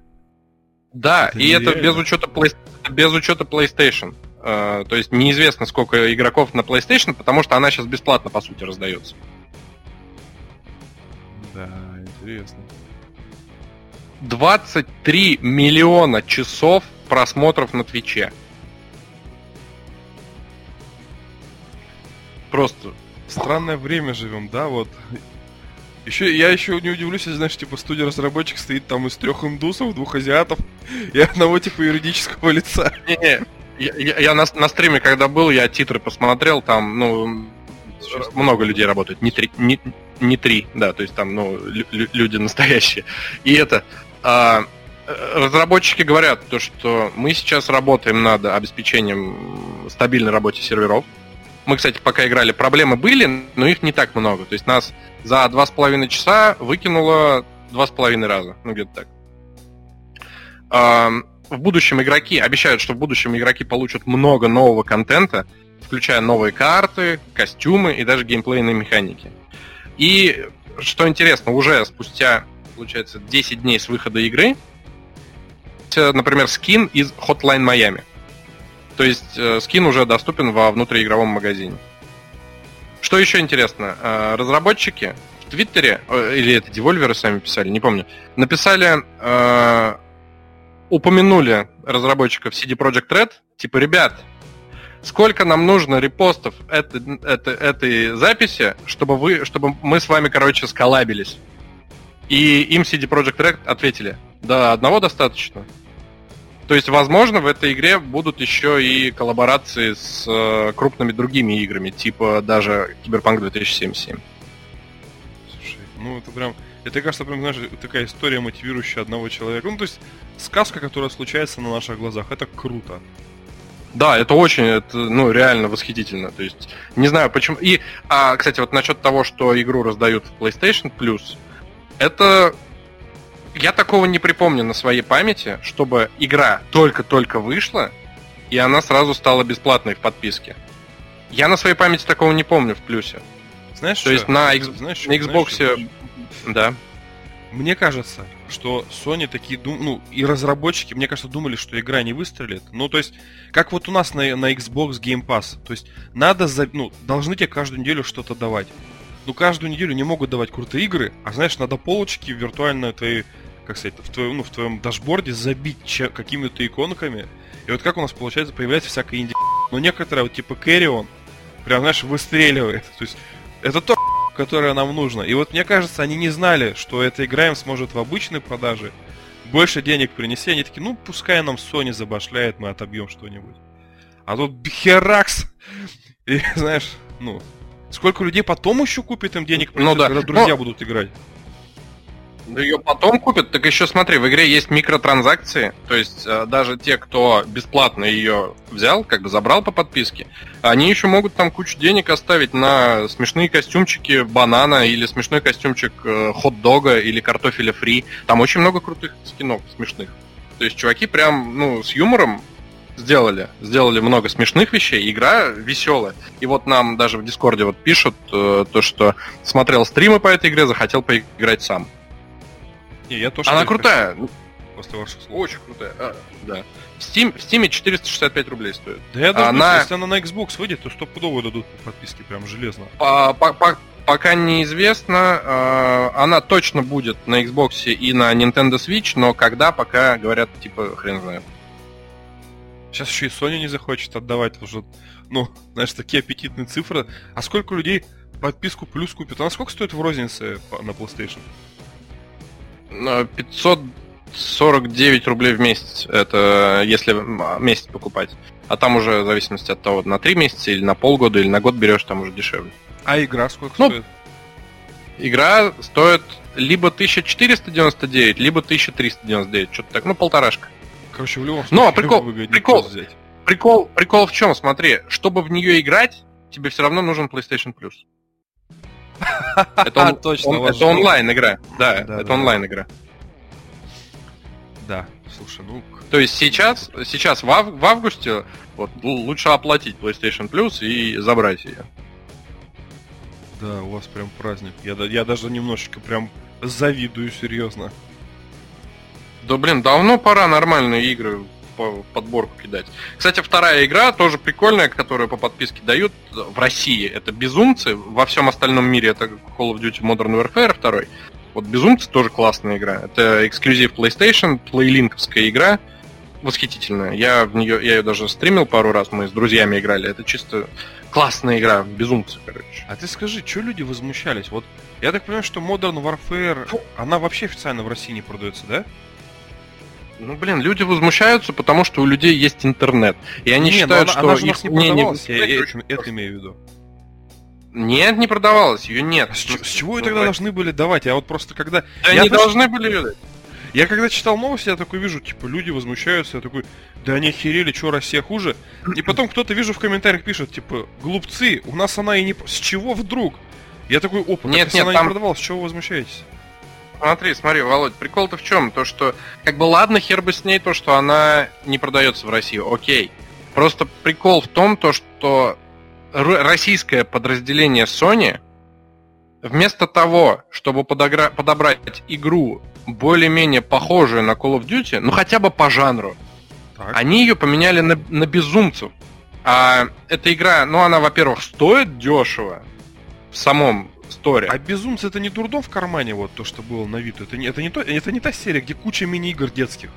Да, это и нереально. это без учета, play, без учета PlayStation. Uh, то есть неизвестно, сколько игроков на PlayStation, потому что она сейчас бесплатно, по сути, раздается.
Да, интересно.
23 миллиона часов просмотров на Твиче.
Просто странное время живем, да, вот. Еще, я еще не удивлюсь, если, знаешь, типа, студия разработчик стоит там из трех индусов, двух азиатов и одного, типа, юридического лица.
Не-не, я, я, я на, на стриме, когда был, я титры посмотрел, там, ну, Сейчас много людей работает, не три, не, не три, да, то есть там, ну, лю- люди настоящие. И это, а, разработчики говорят то, что мы сейчас работаем над обеспечением стабильной работы серверов, мы, кстати, пока играли, проблемы были, но их не так много. То есть нас за два с половиной часа выкинуло два с половиной раза. Ну, где-то так. В будущем игроки обещают, что в будущем игроки получат много нового контента, включая новые карты, костюмы и даже геймплейные механики. И что интересно, уже спустя, получается, 10 дней с выхода игры, например, скин из Hotline Miami. То есть э, скин уже доступен во внутриигровом магазине. Что еще интересно? Э, разработчики в Твиттере, э, или это девольверы сами писали, не помню, написали, э, упомянули разработчиков CD Projekt Red, типа, ребят, сколько нам нужно репостов этой, этой, этой записи, чтобы, вы, чтобы мы с вами, короче, сколабились. И им CD Projekt Red ответили, да, одного достаточно. То есть, возможно, в этой игре будут еще и коллаборации с э, крупными другими играми, типа даже Киберпанк 2077.
Слушай, ну это прям... Это, кажется, прям, знаешь, такая история, мотивирующая одного человека. Ну, то есть, сказка, которая случается на наших глазах, это круто.
Да, это очень, это, ну, реально восхитительно. То есть, не знаю почему. И, а, кстати, вот насчет того, что игру раздают в PlayStation Plus, это я такого не припомню на своей памяти, чтобы игра только-только вышла, и она сразу стала бесплатной в подписке. Я на своей памяти такого не помню в плюсе.
Знаешь,
То есть на, X... знаешь, на Xbox знаешь, Да.
Мне кажется, что Sony такие, дум... ну, и разработчики, мне кажется, думали, что игра не выстрелит. Ну, то есть, как вот у нас на, на Xbox Game Pass. То есть, надо, за... ну, должны тебе каждую неделю что-то давать. Ну, каждую неделю не могут давать крутые игры, а знаешь, надо полочки виртуально твои, как сказать, в твоем, ну, в твоем дашборде забить какими-то иконками. И вот как у нас получается, появляется всякая инди... Но некоторые, вот типа Carrion, прям, знаешь, выстреливает. То есть, это то, которое нам нужно. И вот мне кажется, они не знали, что эта игра им сможет в обычной продаже больше денег принести. Они такие, ну, пускай нам Sony забашляет, мы отобьем что-нибудь. А тут херакс! И, знаешь, ну, сколько людей потом еще купит им денег,
ну, да.
когда друзья Но... будут играть?
Да ее потом купят, так еще смотри, в игре есть микротранзакции, то есть э, даже те, кто бесплатно ее взял, как бы забрал по подписке, они еще могут там кучу денег оставить на смешные костюмчики банана или смешной костюмчик э, хот-дога или картофеля фри. Там очень много крутых скинов смешных. То есть чуваки прям, ну, с юмором сделали. Сделали много смешных вещей. Игра веселая. И вот нам даже в Дискорде вот пишут э, то, что смотрел стримы по этой игре, захотел поиграть сам.
Не, я тоже
Она крутая. Хочу.
После ваших слов.
Очень крутая. А, да. В Steam, в Steam 465 рублей стоит.
Да я даже она... если она на Xbox выйдет, то стопудово дадут подписки прям железно.
По, по, по, пока неизвестно. Э, она точно будет на Xbox и на Nintendo Switch, но когда, пока говорят, типа, хрен знает.
Сейчас еще и Sony не захочет отдавать уже, ну, знаешь, такие аппетитные цифры. А сколько людей подписку плюс купит? Она сколько стоит в рознице на PlayStation?
549 рублей в месяц. Это если месяц покупать. А там уже в зависимости от того, на 3 месяца или на полгода, или на год берешь, там уже дешевле.
А игра сколько ну, стоит?
Игра стоит либо 1499, либо 1399. Что-то так, ну, полторашка.
Короче, в любом
случае, Но прикол, прикол, взять. прикол, прикол в чем? Смотри, чтобы в нее играть, тебе все равно нужен PlayStation Plus. Это, он, Точно, он, это онлайн игра. Да, да это да, онлайн игра.
Да, слушай, ну.
То есть сейчас, сейчас в, ав, в августе вот, лучше оплатить PlayStation Plus и забрать ее.
Да, у вас прям праздник. Я, я даже немножечко прям завидую, серьезно.
Да блин, давно пора нормальные игры по подборку кидать. Кстати, вторая игра тоже прикольная, которую по подписке дают в России. Это Безумцы. Во всем остальном мире это Call of Duty Modern Warfare 2. Вот Безумцы тоже классная игра. Это эксклюзив PlayStation, плейлинковская игра. Восхитительная. Я в нее, я ее даже стримил пару раз, мы с друзьями играли. Это чисто классная игра, безумцы, короче.
А ты скажи, что люди возмущались? Вот я так понимаю, что Modern Warfare, она вообще официально в России не продается, да?
Ну, блин, люди возмущаются, потому что у людей есть интернет. И они не, считают, она, что
она же их не не... Я, я, я это имею в виду.
Нет, не продавалась, ее нет.
А с, с чего ее тогда должны были давать? Я вот просто когда...
Да
я
не даже... должны были ее
Я когда читал новости, я такой вижу, типа, люди возмущаются, я такой, да они охерели, что Россия хуже. И потом кто-то, вижу, в комментариях пишет, типа, глупцы, у нас она и не... С чего вдруг? Я такой, опа, нет, так, нет, она там... не продавалась, с чего вы возмущаетесь?
Смотри, смотри, Володь, прикол-то в чем? То, что, как бы, ладно, хер бы с ней, то, что она не продается в России, окей. Просто прикол в том, то, что российское подразделение Sony вместо того, чтобы подогра- подобрать игру более-менее похожую на Call of Duty, ну хотя бы по жанру, так. они ее поменяли на, на безумцев. А эта игра, ну она, во-первых, стоит дешево в самом сторе.
А безумцы это не дурдом в кармане, вот то, что было на вид. Это не, это не, то, это не та серия, где куча мини-игр детских.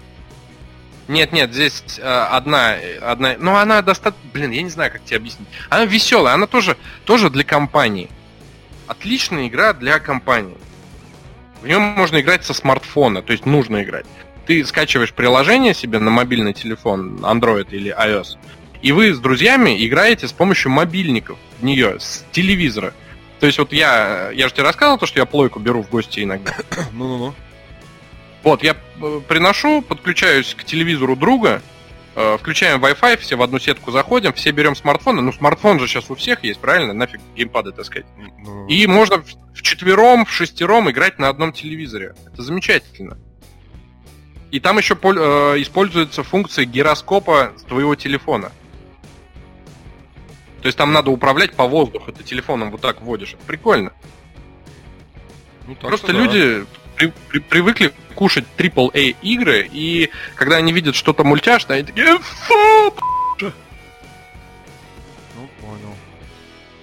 Нет, нет, здесь э, одна, одна, ну она достаточно, блин, я не знаю, как тебе объяснить. Она веселая, она тоже, тоже для компании. Отличная игра для компании. В нем можно играть со смартфона, то есть нужно играть. Ты скачиваешь приложение себе на мобильный телефон, Android или iOS, и вы с друзьями играете с помощью мобильников в нее, с телевизора. То есть вот я, я же тебе рассказывал то, что я плойку беру в гости иногда.
Ну-ну-ну.
Вот, я э, приношу, подключаюсь к телевизору друга, э, включаем Wi-Fi, все в одну сетку заходим, все берем смартфоны. Ну, смартфон же сейчас у всех есть, правильно? Нафиг геймпады таскать. Ну... И можно в четвером, в шестером играть на одном телевизоре. Это замечательно. И там еще э, используется функция гироскопа с твоего телефона. То есть там надо управлять по воздуху, ты телефоном вот так вводишь. Это прикольно. Ну, Просто да. люди при, при, привыкли кушать AAA игры, и когда они видят что-то мультяшное, они такие Фу,
Ну, понял.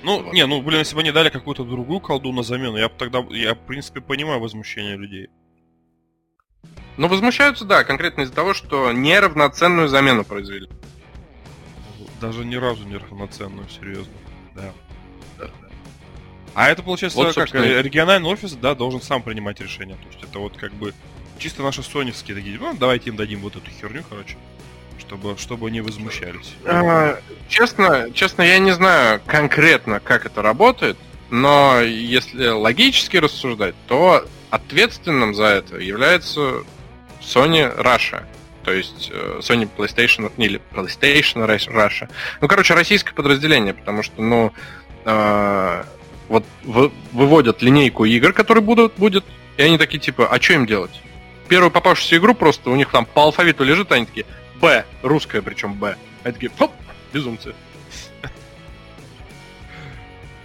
Ну, вот. не, ну, блин, если бы они дали какую-то другую колду на замену, я бы тогда, я, в принципе, понимаю возмущение людей.
Ну, возмущаются, да, конкретно из-за того, что неравноценную замену произвели.
Даже ни разу не равноценную, серьезно. Да. А это получается вот, как региональный офис, да, должен сам принимать решения. То есть это вот как бы чисто наши соневские такие, ну, давайте им дадим вот эту херню, короче, чтобы, чтобы они возмущались.
А, честно, честно, я не знаю конкретно, как это работает, но если логически рассуждать, то ответственным за это является Sony Russia. То есть э, Sony PlayStation или PlayStation Russia. Ну, короче, российское подразделение, потому что, ну, э, вот вы, выводят линейку игр, которые будут, будет, и они такие типа, а что им делать? Первую попавшуюся игру просто у них там по алфавиту лежит, они такие, Б, русская причем Б. Они такие, хоп, безумцы.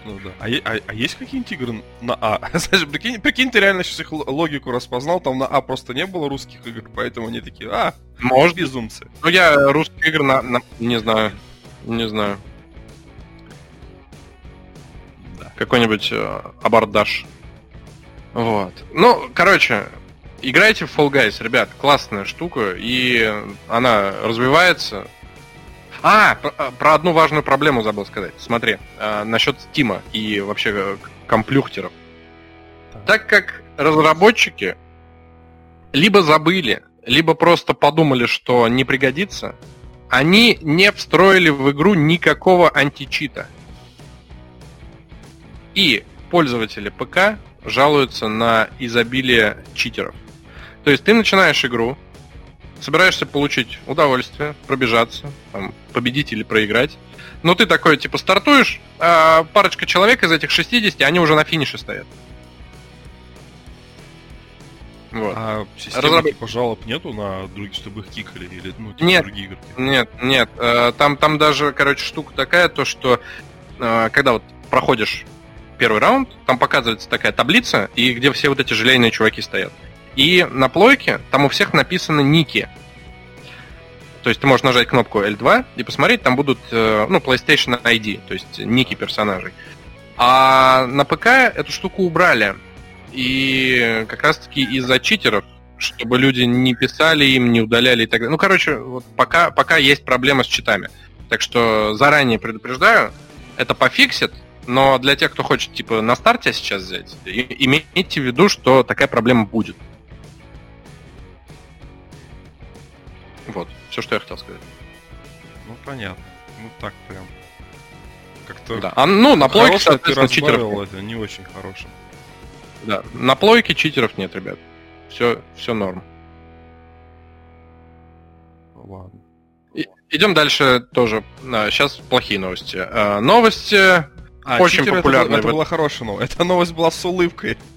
Ну да. А, а, а есть какие-нибудь игры на А? Знаешь, прикинь, прикинь, ты реально сейчас их логику распознал, там на А просто не было русских игр, поэтому они такие, а, может безумцы.
Ну я русские игры на, на не знаю, не знаю какой-нибудь э, абордаж. Вот. Ну, короче, играйте в Fall Guys, ребят, классная штука, и она развивается. А, про, э, про одну важную проблему забыл сказать. Смотри, э, насчет Стима и вообще э, комплюхтеров. Так как разработчики либо забыли, либо просто подумали, что не пригодится, они не встроили в игру никакого античита. И пользователи ПК жалуются на изобилие читеров. То есть ты начинаешь игру, собираешься получить удовольствие, пробежаться, там, победить или проиграть. Но ты такой, типа, стартуешь, а парочка человек из этих 60, они уже на финише стоят.
Вот. А системы Разраб... типа жалоб нету на другие, чтобы их кикали или ну, типа
нет, другие игры? Нет, нет. Э, там, там даже, короче, штука такая, то что э, когда вот проходишь первый раунд, там показывается такая таблица, и где все вот эти желейные чуваки стоят. И на плойке там у всех написаны ники. То есть ты можешь нажать кнопку L2 и посмотреть, там будут, э, ну, PlayStation ID, то есть ники персонажей. А на ПК эту штуку убрали. И как раз-таки из-за читеров, чтобы люди не писали им, не удаляли и так далее. Ну, короче, вот пока, пока есть проблема с читами. Так что заранее предупреждаю, это пофиксит, но для тех, кто хочет, типа, на старте сейчас взять, имейте в виду, что такая проблема будет. Вот, все, что я хотел сказать.
Ну, понятно. Ну, так прям. Как-то...
Да. А, ну, на плойке, соответственно,
читеров это не очень хорошим.
Да, на плойке читеров нет, ребят. Все, все норм.
Ладно.
И, идем дальше тоже. Сейчас плохие новости. А, новости
а, Очень популярная. Это, это была хорошая новость. Эта новость была с улыбкой.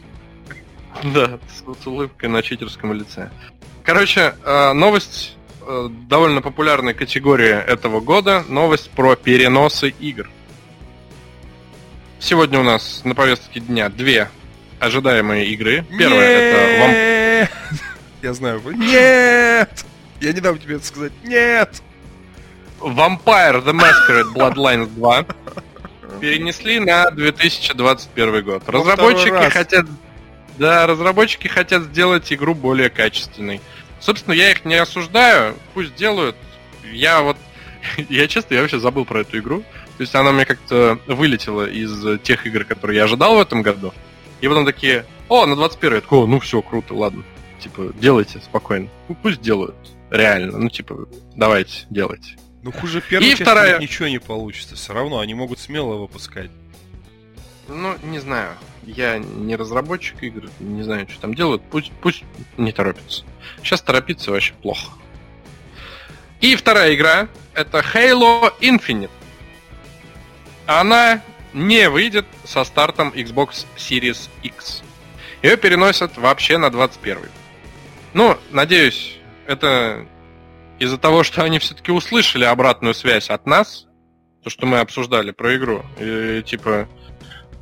Да, с, с улыбкой на читерском лице. Короче, э, новость э, довольно популярной категории этого года. Новость про переносы игр. Сегодня у нас на повестке дня две ожидаемые игры. Первая это
вам... Я знаю. Нет! Я не дам тебе это сказать. Нет!
Vampire The Masquerade Bloodlines 2 перенесли на 2021 год. Разработчики хотят... Да, разработчики хотят сделать игру более качественной. Собственно, я их не осуждаю, пусть делают. Я вот... Я честно, я вообще забыл про эту игру. То есть она мне как-то вылетела из тех игр, которые я ожидал в этом году. И потом такие, о, на 21 я такой, ну все, круто, ладно. Типа, делайте спокойно. Ну, пусть делают. Реально. Ну, типа, давайте, делайте.
Ну хуже первой и части вторая... ничего не получится. Все равно они могут смело выпускать.
Ну, не знаю. Я не разработчик игр, не знаю, что там делают. Пусть, пусть не торопятся. Сейчас торопиться вообще плохо. И вторая игра это Halo Infinite. Она не выйдет со стартом Xbox Series X. Ее переносят вообще на 21. Ну, надеюсь, это из-за того, что они все-таки услышали обратную связь от нас, то, что мы обсуждали про игру, и типа,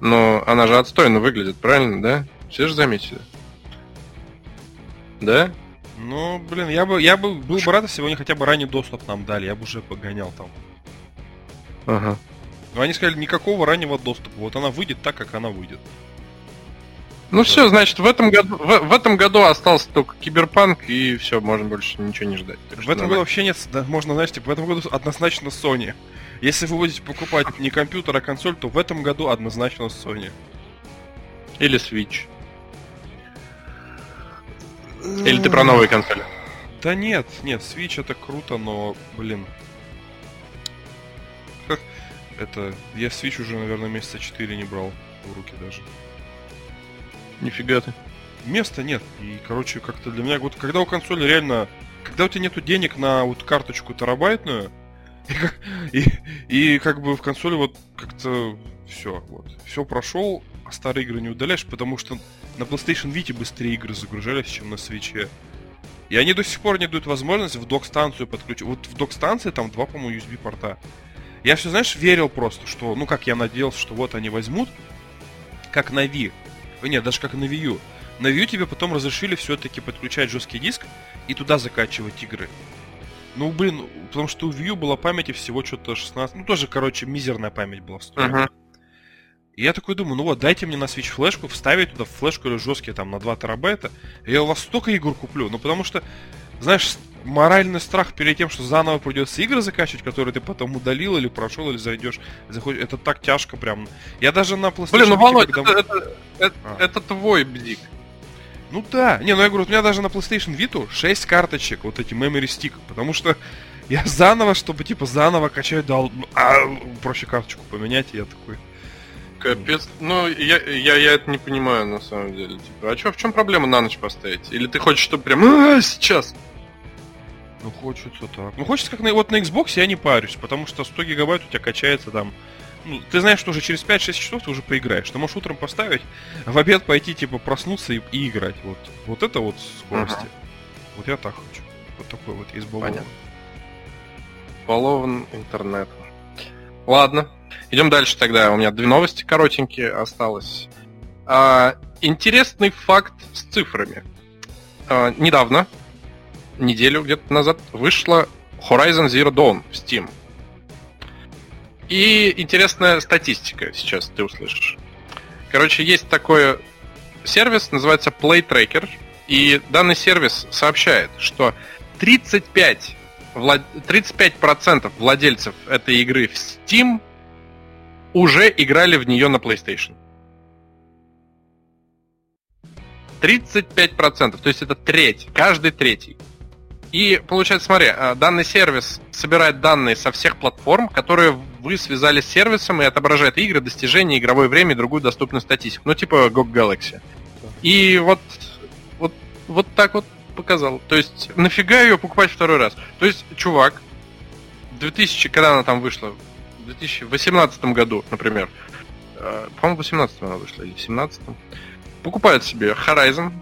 ну, она же отстойно выглядит, правильно, да? Все же заметили. Да?
Ну, блин, я бы, я бы был бы рад, если бы они хотя бы ранний доступ нам дали, я бы уже погонял там.
Ага.
Но они сказали, никакого раннего доступа, вот она выйдет так, как она выйдет.
Ну все, значит, в этом году в, в этом году остался только Киберпанк, и все, можно больше ничего не ждать.
В этом году вообще нет, да, можно, знаешь, типа, в этом году однозначно Sony. Если вы будете покупать не компьютер, а консоль, то в этом году однозначно Sony.
Или Switch. Или ты про новые консоли?
Да нет, нет, Switch это круто, но, блин. Это... Я Switch уже, наверное, месяца 4 не брал в руки даже.
Нифига ты.
Места нет. И, короче, как-то для меня, вот когда у консоли реально... Когда у тебя нету денег на вот карточку терабайтную, и, и, как бы в консоли вот как-то все, вот. Все прошел, а старые игры не удаляешь, потому что на PlayStation Vita быстрее игры загружались, чем на Switch. И они до сих пор не дают возможность в док-станцию подключить. Вот в док-станции там два, по-моему, USB-порта. Я все, знаешь, верил просто, что, ну как я надеялся, что вот они возьмут, как на Wii. Нет, даже как на Wii U. На Wii U тебе потом разрешили все-таки подключать жесткий диск и туда закачивать игры. Ну, блин, потому что у Wii U была памяти всего что-то 16... Ну, тоже, короче, мизерная память была встроена.
Мгм.
И я такой думаю, ну вот, дайте мне на Switch флешку, вставить туда флешку или жесткие там на 2 терабайта, и я у вас столько игр куплю. Ну, потому что, знаешь, моральный страх перед тем, что заново придется игры закачивать, которые ты потом удалил или прошел, или зайдешь, заходишь, это так тяжко прям. Я даже на PlayStation
Блин, ну Володь,
когда-
это, это- это-
А.
это твой бзик.
Ну да. Не, ну я говорю, у меня даже на PlayStation Vita 6 карточек, вот эти memory stick, потому что я заново, чтобы типа заново качать, дал, а, проще карточку поменять, и я такой,
Капец. Ну, я, я, я это не понимаю, на самом деле. Типа, а чё, в чем проблема на ночь поставить? Или ты хочешь, чтобы прям «А, сейчас?
ну хочется так. Ну хочется как на, вот на Xbox я не парюсь, потому что 100 гигабайт у тебя качается там, ну, ты знаешь, что уже через 5-6 часов ты уже поиграешь. Ты можешь утром поставить, в обед пойти, типа, проснуться и, и играть. Вот, вот это вот скорости.
Ага.
Вот я так хочу. Вот такой вот избалован.
Понятно. Балован интернет. Ладно. Идем дальше тогда. У меня две новости коротенькие осталось. А, интересный факт с цифрами. А, недавно, неделю где-то назад, вышла Horizon Zero Dawn в Steam. И интересная статистика сейчас ты услышишь. Короче, есть такой сервис, называется Playtracker, и данный сервис сообщает, что 35, влад... 35% владельцев этой игры в Steam уже играли в нее на PlayStation. 35%, то есть это треть, каждый третий. И получается, смотри, а, данный сервис собирает данные со всех платформ, которые вы связали с сервисом и отображает игры, достижения, игровое время и другую доступную статистику. Ну, типа GOG Galaxy. И вот, вот, вот так вот показал. То есть, нафига ее покупать второй раз? То есть, чувак, в 2000, когда она там вышла, в 2018 году, например, э, по-моему, в 18 она вышла, или в 17 покупает себе Horizon,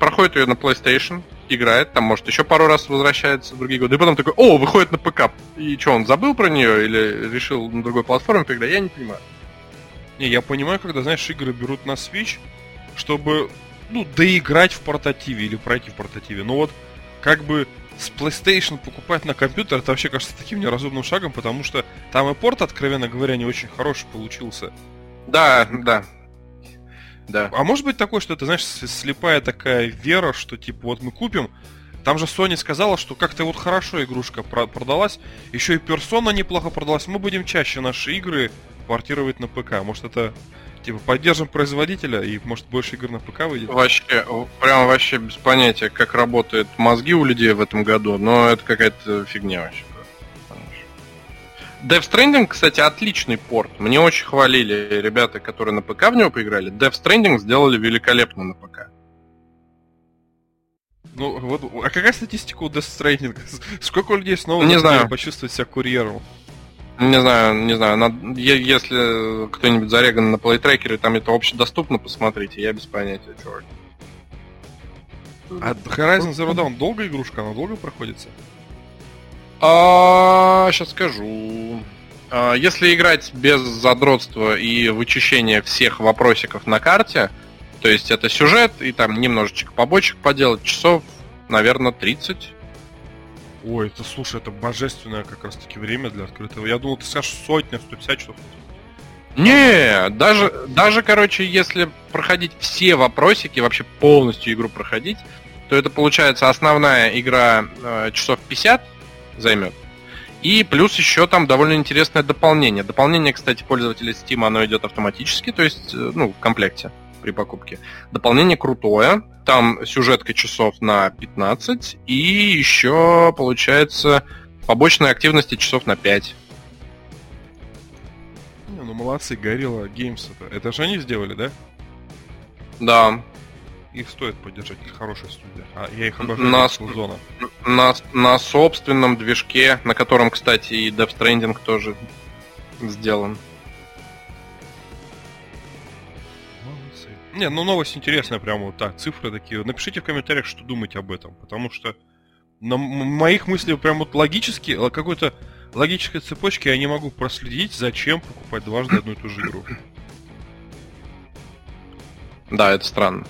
проходит ее на PlayStation, играет, там, может, еще пару раз возвращается в другие годы, и потом такой, о, выходит на ПК. И что, он забыл про нее или решил на другой платформе поиграть? Я не понимаю.
Не, я понимаю, когда, знаешь, игры берут на Switch, чтобы, ну, доиграть в портативе или пройти в портативе. Но вот, как бы, с PlayStation покупать на компьютер, это вообще кажется таким неразумным шагом, потому что там и порт, откровенно говоря, не очень хороший получился.
Да, да. Да.
А может быть такое, что это, знаешь, слепая такая вера, что, типа, вот мы купим, там же Sony сказала, что как-то вот хорошо игрушка про- продалась, еще и персона неплохо продалась, мы будем чаще наши игры портировать на ПК. Может это, типа, поддержим производителя и, может, больше игр на ПК выйдет?
Вообще, прям вообще без понятия, как работают мозги у людей в этом году, но это какая-то фигня вообще. Death Stranding, кстати, отличный порт. Мне очень хвалили ребята, которые на ПК в него поиграли. Death Stranding сделали великолепно на ПК.
Ну, вот, а какая статистика у Death Stranding? Сколько людей снова
Не знаю.
почувствовать себя курьером?
Не знаю, не знаю, над- е- если кто-нибудь зареган на плейтрекере, там это общедоступно, посмотрите, я без понятия, чувак.
А Horizon Zero Dawn долго игрушка? Она долго проходится?
А, сейчас скажу. А, Если играть без задротства и вычищения всех вопросиков на карте, То есть это сюжет, и там немножечко побочек поделать, часов, наверное, 30.
Ой, это, слушай, это божественное как раз-таки время для открытого. Я думал, ты скажешь сотня, 150 часов.
Не, даже, даже, короче, если проходить все вопросики, вообще полностью игру проходить, то это получается основная игра э, часов 50 займет. И плюс еще там довольно интересное дополнение. Дополнение, кстати, пользователя Steam, оно идет автоматически, то есть, э, ну, в комплекте при покупке. Дополнение крутое. Там сюжетка часов на 15. И еще, получается, побочные активности часов на 5.
Не, ну молодцы, Gorilla Games это. Это же они сделали, да?
Да.
Их стоит поддержать, это хорошая студия. А я их обожаю,
На,
зона.
на, на собственном движке, на котором, кстати, и Death Stranding тоже сделан.
Молодцы. Не, ну новость интересная, прямо вот так, цифры такие. Напишите в комментариях, что думаете об этом, потому что на моих мыслей прям вот логически, какой-то логической цепочки я не могу проследить, зачем покупать дважды одну и ту же игру.
Да, это странно.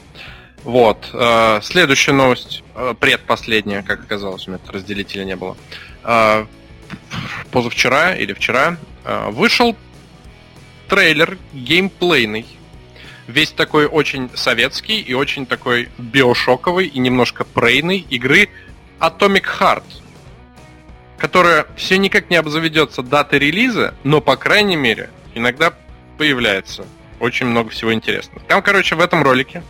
Вот. э, следующая новость, э, предпоследняя, как оказалось, у меня разделителя не было. Э, позавчера или вчера вышел трейлер геймплейный. Весь такой очень советский и очень такой биошоковый и немножко прейный игры Atomic Heart, которая все никак не обзаведется датой релиза, но, по крайней мере, иногда появляется очень много всего интересного. Там, короче, в этом ролике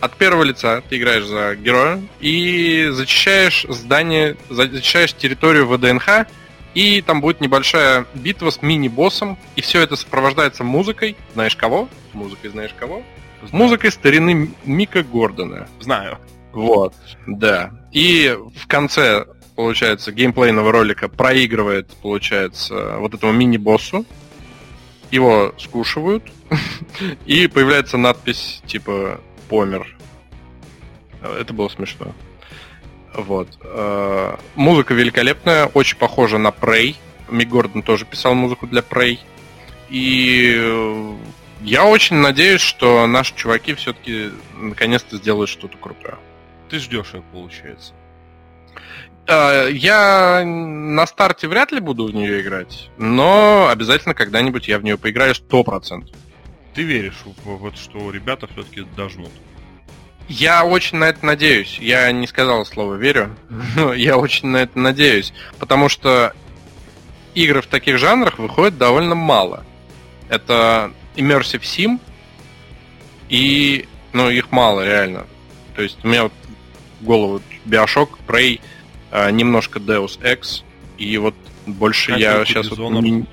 от первого лица ты играешь за героя и зачищаешь здание, зачищаешь территорию ВДНХ, и там будет небольшая битва с мини-боссом, и все это сопровождается музыкой. Знаешь кого? Музыкой знаешь кого? Музыкой старины Мика Гордона.
Знаю.
Вот, да. И в конце, получается, геймплейного ролика проигрывает, получается, вот этому мини-боссу. Его скушивают. И появляется надпись типа «Помер». Это было смешно. Вот. Э, Музыка великолепная, очень похожа на Prey. Мик Гордон тоже писал музыку для Prey. И э, я очень надеюсь, что наши чуваки все-таки наконец-то сделают что-то крутое.
Ты ждешь ее, получается.
Э, Я на старте вряд ли буду в нее играть, но обязательно когда-нибудь я в нее поиграю 100%.
Ты веришь в, в это, что ребята все-таки дожмут?
Я очень на это надеюсь. Я не сказал слово верю, но я очень на это надеюсь. Потому что игры в таких жанрах выходит довольно мало. Это Immersive Sim, и ну, их мало реально. То есть у меня вот в голову Bioshock, Prey, э, немножко Deus Ex, и вот больше
Как
я сейчас... Вот не-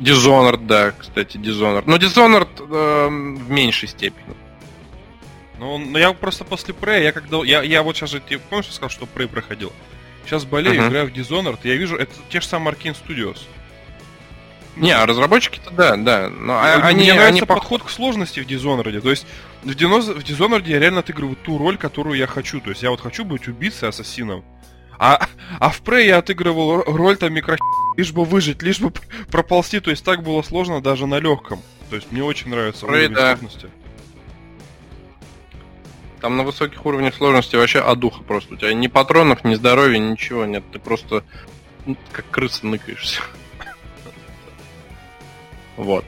Dishonored, да, кстати, Dishonored. Но Dishonored э, в меньшей степени.
Ну, ну, я просто после Prey, я когда... Я, я вот сейчас же... Ты помнишь, я сказал, что Prey проходил? Сейчас болею,
Мгм.
играю в Dishonored, я вижу, это те же самые Arkane Studios.
Не, а разработчики-то да, да. Но а-
Мне
они,
нравится
они
подход к сложности в Dishonored. То есть в, Dino- в Dishonored я реально отыгрываю ту роль, которую я хочу. То есть я вот хочу быть убийцей, ассасином. А, а в Prey я отыгрывал ро- роль там микро лишь бы выжить, лишь бы проползти. То есть так было сложно даже на легком. То есть мне очень нравится
Prey,
уровень
да.
сложности.
Там на высоких уровнях сложности вообще одуха просто. У тебя ни патронов, ни здоровья, ничего нет. Ты просто как крыса ныкаешься. Вот.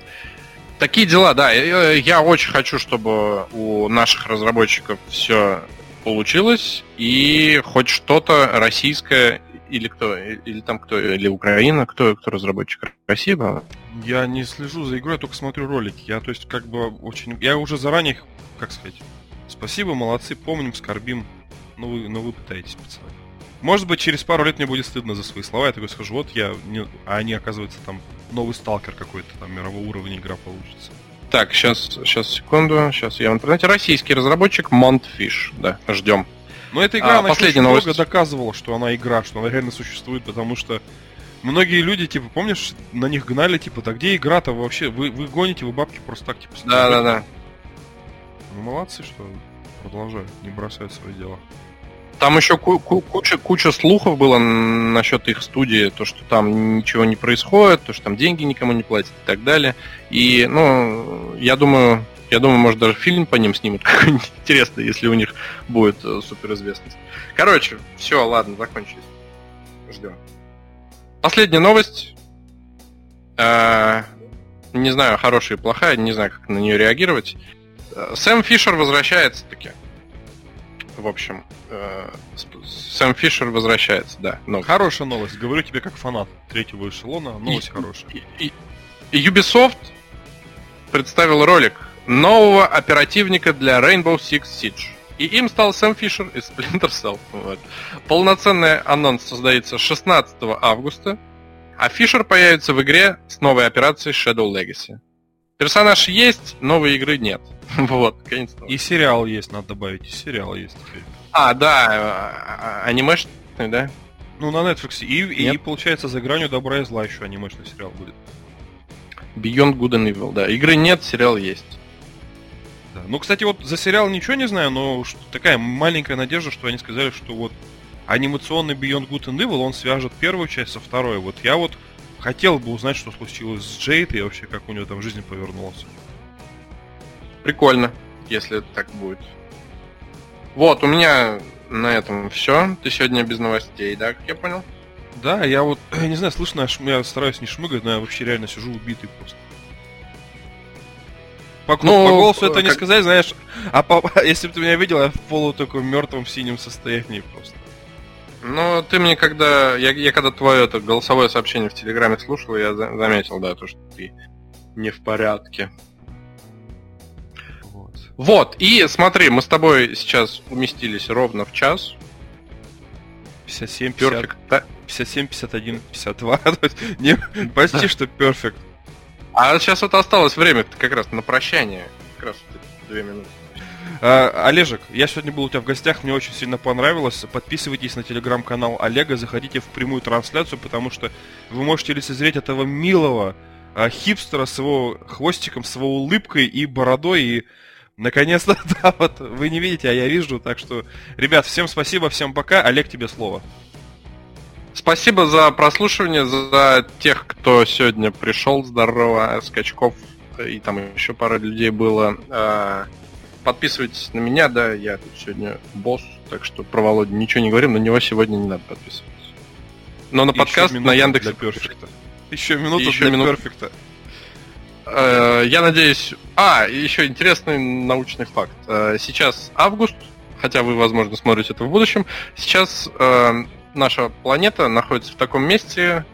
Такие дела, да. Я очень хочу, чтобы у наших разработчиков все получилось, и хоть что-то российское, или кто, или там кто, или Украина, кто, кто разработчик? Россия, да?
Я не слежу за игрой, я только смотрю ролики. Я, то есть, как бы очень... Я уже заранее, как сказать, спасибо, молодцы, помним, скорбим. Ну вы, ну вы пытаетесь, пацаны. Может быть, через пару лет мне будет стыдно за свои слова. Я такой скажу, вот я... Не... А они, оказывается, там новый сталкер какой-то, там мирового уровня игра получится.
Так, сейчас, сейчас, секунду. Сейчас я в интернете. Российский разработчик Montfish. Да, ждем.
Но эта игра,
А,
она
последняя
очень
новость.
долго доказывала, что она игра, что она реально существует, потому что многие люди, типа, помнишь, на них гнали, типа, да где игра-то вообще? Вы, вы гоните, вы бабки просто так, типа,
Да, да, да.
Ну, молодцы, что продолжают, не бросают свои дела.
Там еще ку- ку- куча, куча слухов было насчет их студии, то, что там ничего не происходит, то, что там деньги никому не платят и так далее. И, ну, я думаю, Я думаю, может, даже фильм по ним снимут какой-нибудь интересный, если у них будет э, суперизвестность. Короче, все, ладно, закончились. Ждем. Последняя новость. Э, не знаю, хорошая и плохая, не знаю, как на нее реагировать. Э, Сэм Фишер возвращается таки. В общем, э, Сэм Фишер возвращается, да.
Новость. Хорошая новость. Говорю тебе как фанат третьего эшелона. Новость и, хорошая. И,
и, Ubisoft представил ролик нового оперативника для Rainbow Six Siege. И им стал Сэм Фишер из Splinter Cell. Вот. Полноценный анонс создается 16 августа, а Фишер появится в игре с новой операцией Shadow Legacy. Персонаж есть, новой игры нет. вот,
конец. И сериал есть, надо добавить. И сериал есть теперь.
А, да, а, а, анимешный, да?
Ну, на Netflix. И, и, получается, за гранью добра и зла еще анимешный сериал будет.
Beyond Good and Evil, да. Игры нет, сериал есть.
Да. Ну, кстати, вот за сериал ничего не знаю, но такая маленькая надежда, что они сказали, что вот анимационный Beyond Good and Evil, он свяжет первую часть со второй. Вот я вот хотел бы узнать, что случилось с Джейд и вообще как у него там жизнь повернулась.
Прикольно, если так будет. Вот, у меня на этом все. Ты сегодня без новостей, да, как я понял?
Да, я вот, не знаю, слышно, я стараюсь не шмыгать, но я вообще реально сижу убитый просто. По, ну, по голосу это как... не сказать, знаешь, а по, если бы ты меня видел, я в полу таком мертвом синем состоянии просто.
Ну, ты мне когда... Я, я когда твое это голосовое сообщение в Телеграме слушал, я за, заметил, да, то, что ты не в порядке. Вот. вот, и смотри, мы с тобой сейчас уместились ровно в час.
57, 50, да? 57, 51, 52. не, почти что перфект.
А сейчас вот осталось время как раз на прощание. Как раз две минуты.
А, Олежек, я сегодня был у тебя в гостях, мне очень сильно понравилось. Подписывайтесь на телеграм-канал Олега, заходите в прямую трансляцию, потому что вы можете лицезреть этого милого а, хипстера с его хвостиком, с его улыбкой и бородой, и наконец-то, да, вот вы не видите, а я вижу, так что, ребят, всем спасибо, всем пока, Олег, тебе слово.
Спасибо за прослушивание, за тех, кто сегодня пришел, здорово, скачков, и там еще пара людей было. А, подписывайтесь на меня, да, я тут сегодня босс, так что про Володю ничего не говорим, на него сегодня не надо подписываться. Но на подкаст на Яндекс
для перфекта. Еще минуту еще для минут... перфекта.
Я надеюсь... А, еще интересный научный факт. Э, сейчас август, хотя вы, возможно, смотрите это в будущем. Сейчас э, наша планета находится в таком месте,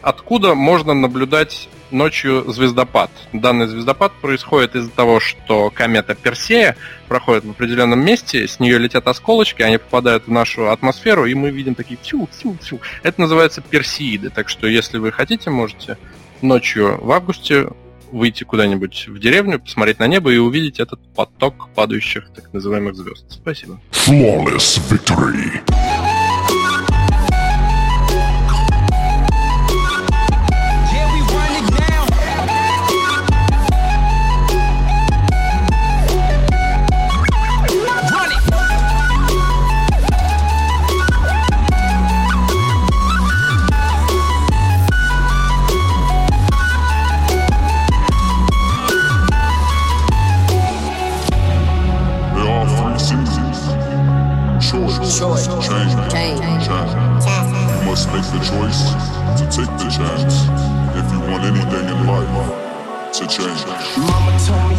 откуда можно наблюдать ночью звездопад. Данный звездопад происходит из-за того, что комета Персея проходит в определенном месте, с нее летят осколочки, они попадают в нашу атмосферу, и мы видим такие тю тю тю Это называется персеиды, так что если вы хотите, можете ночью в августе выйти куда-нибудь в деревню, посмотреть на небо и увидеть этот поток падающих так называемых звезд. Спасибо. Flawless victory.
a chance if you want anything in life to change.
Mama told me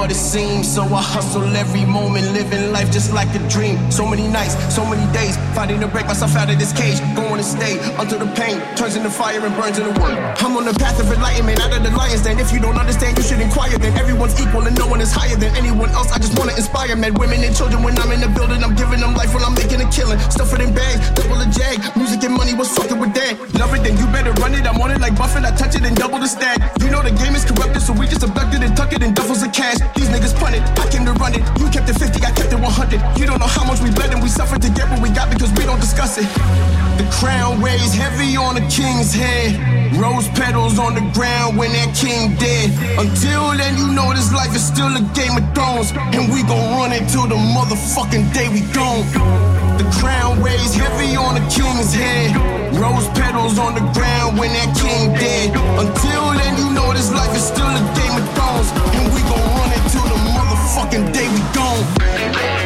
what it seems. So I hustle every moment, living life just like a dream. So many nights, so many days, fighting to break myself out of this cage. Going to stay until the pain turns into fire and burns into wood. I'm on the path of enlightenment, out of the lions. Then if you don't understand, you should inquire. Then everyone's equal and no one is higher than anyone else. I just wanna inspire men, women, and children. When I'm in the building, I'm giving them life when I'm making a killing. Stuff it in bags, double a jag. Music and money, what's fucking with that? Love it, then you better run it. I'm on it like Buffett. I touch it and double the stack. You know the game is corrupted, so we just abducted and tuck it in duffels of cash. These niggas punted, I came to run it. You kept it 50, I kept it 100. You don't know how much we bled and we suffered to get what we got because we don't discuss it. The crown weighs heavy on the king's head. Rose petals on the ground when that king dead. Until then, you know this life is still a game of thrones. And we gon' run it till the motherfucking day we gone. The crown weighs heavy on the king's head. Rose petals on the ground when that king dead. Until then, you know this life is still a game of thrones. And we gon' run it till the motherfucking day we gone.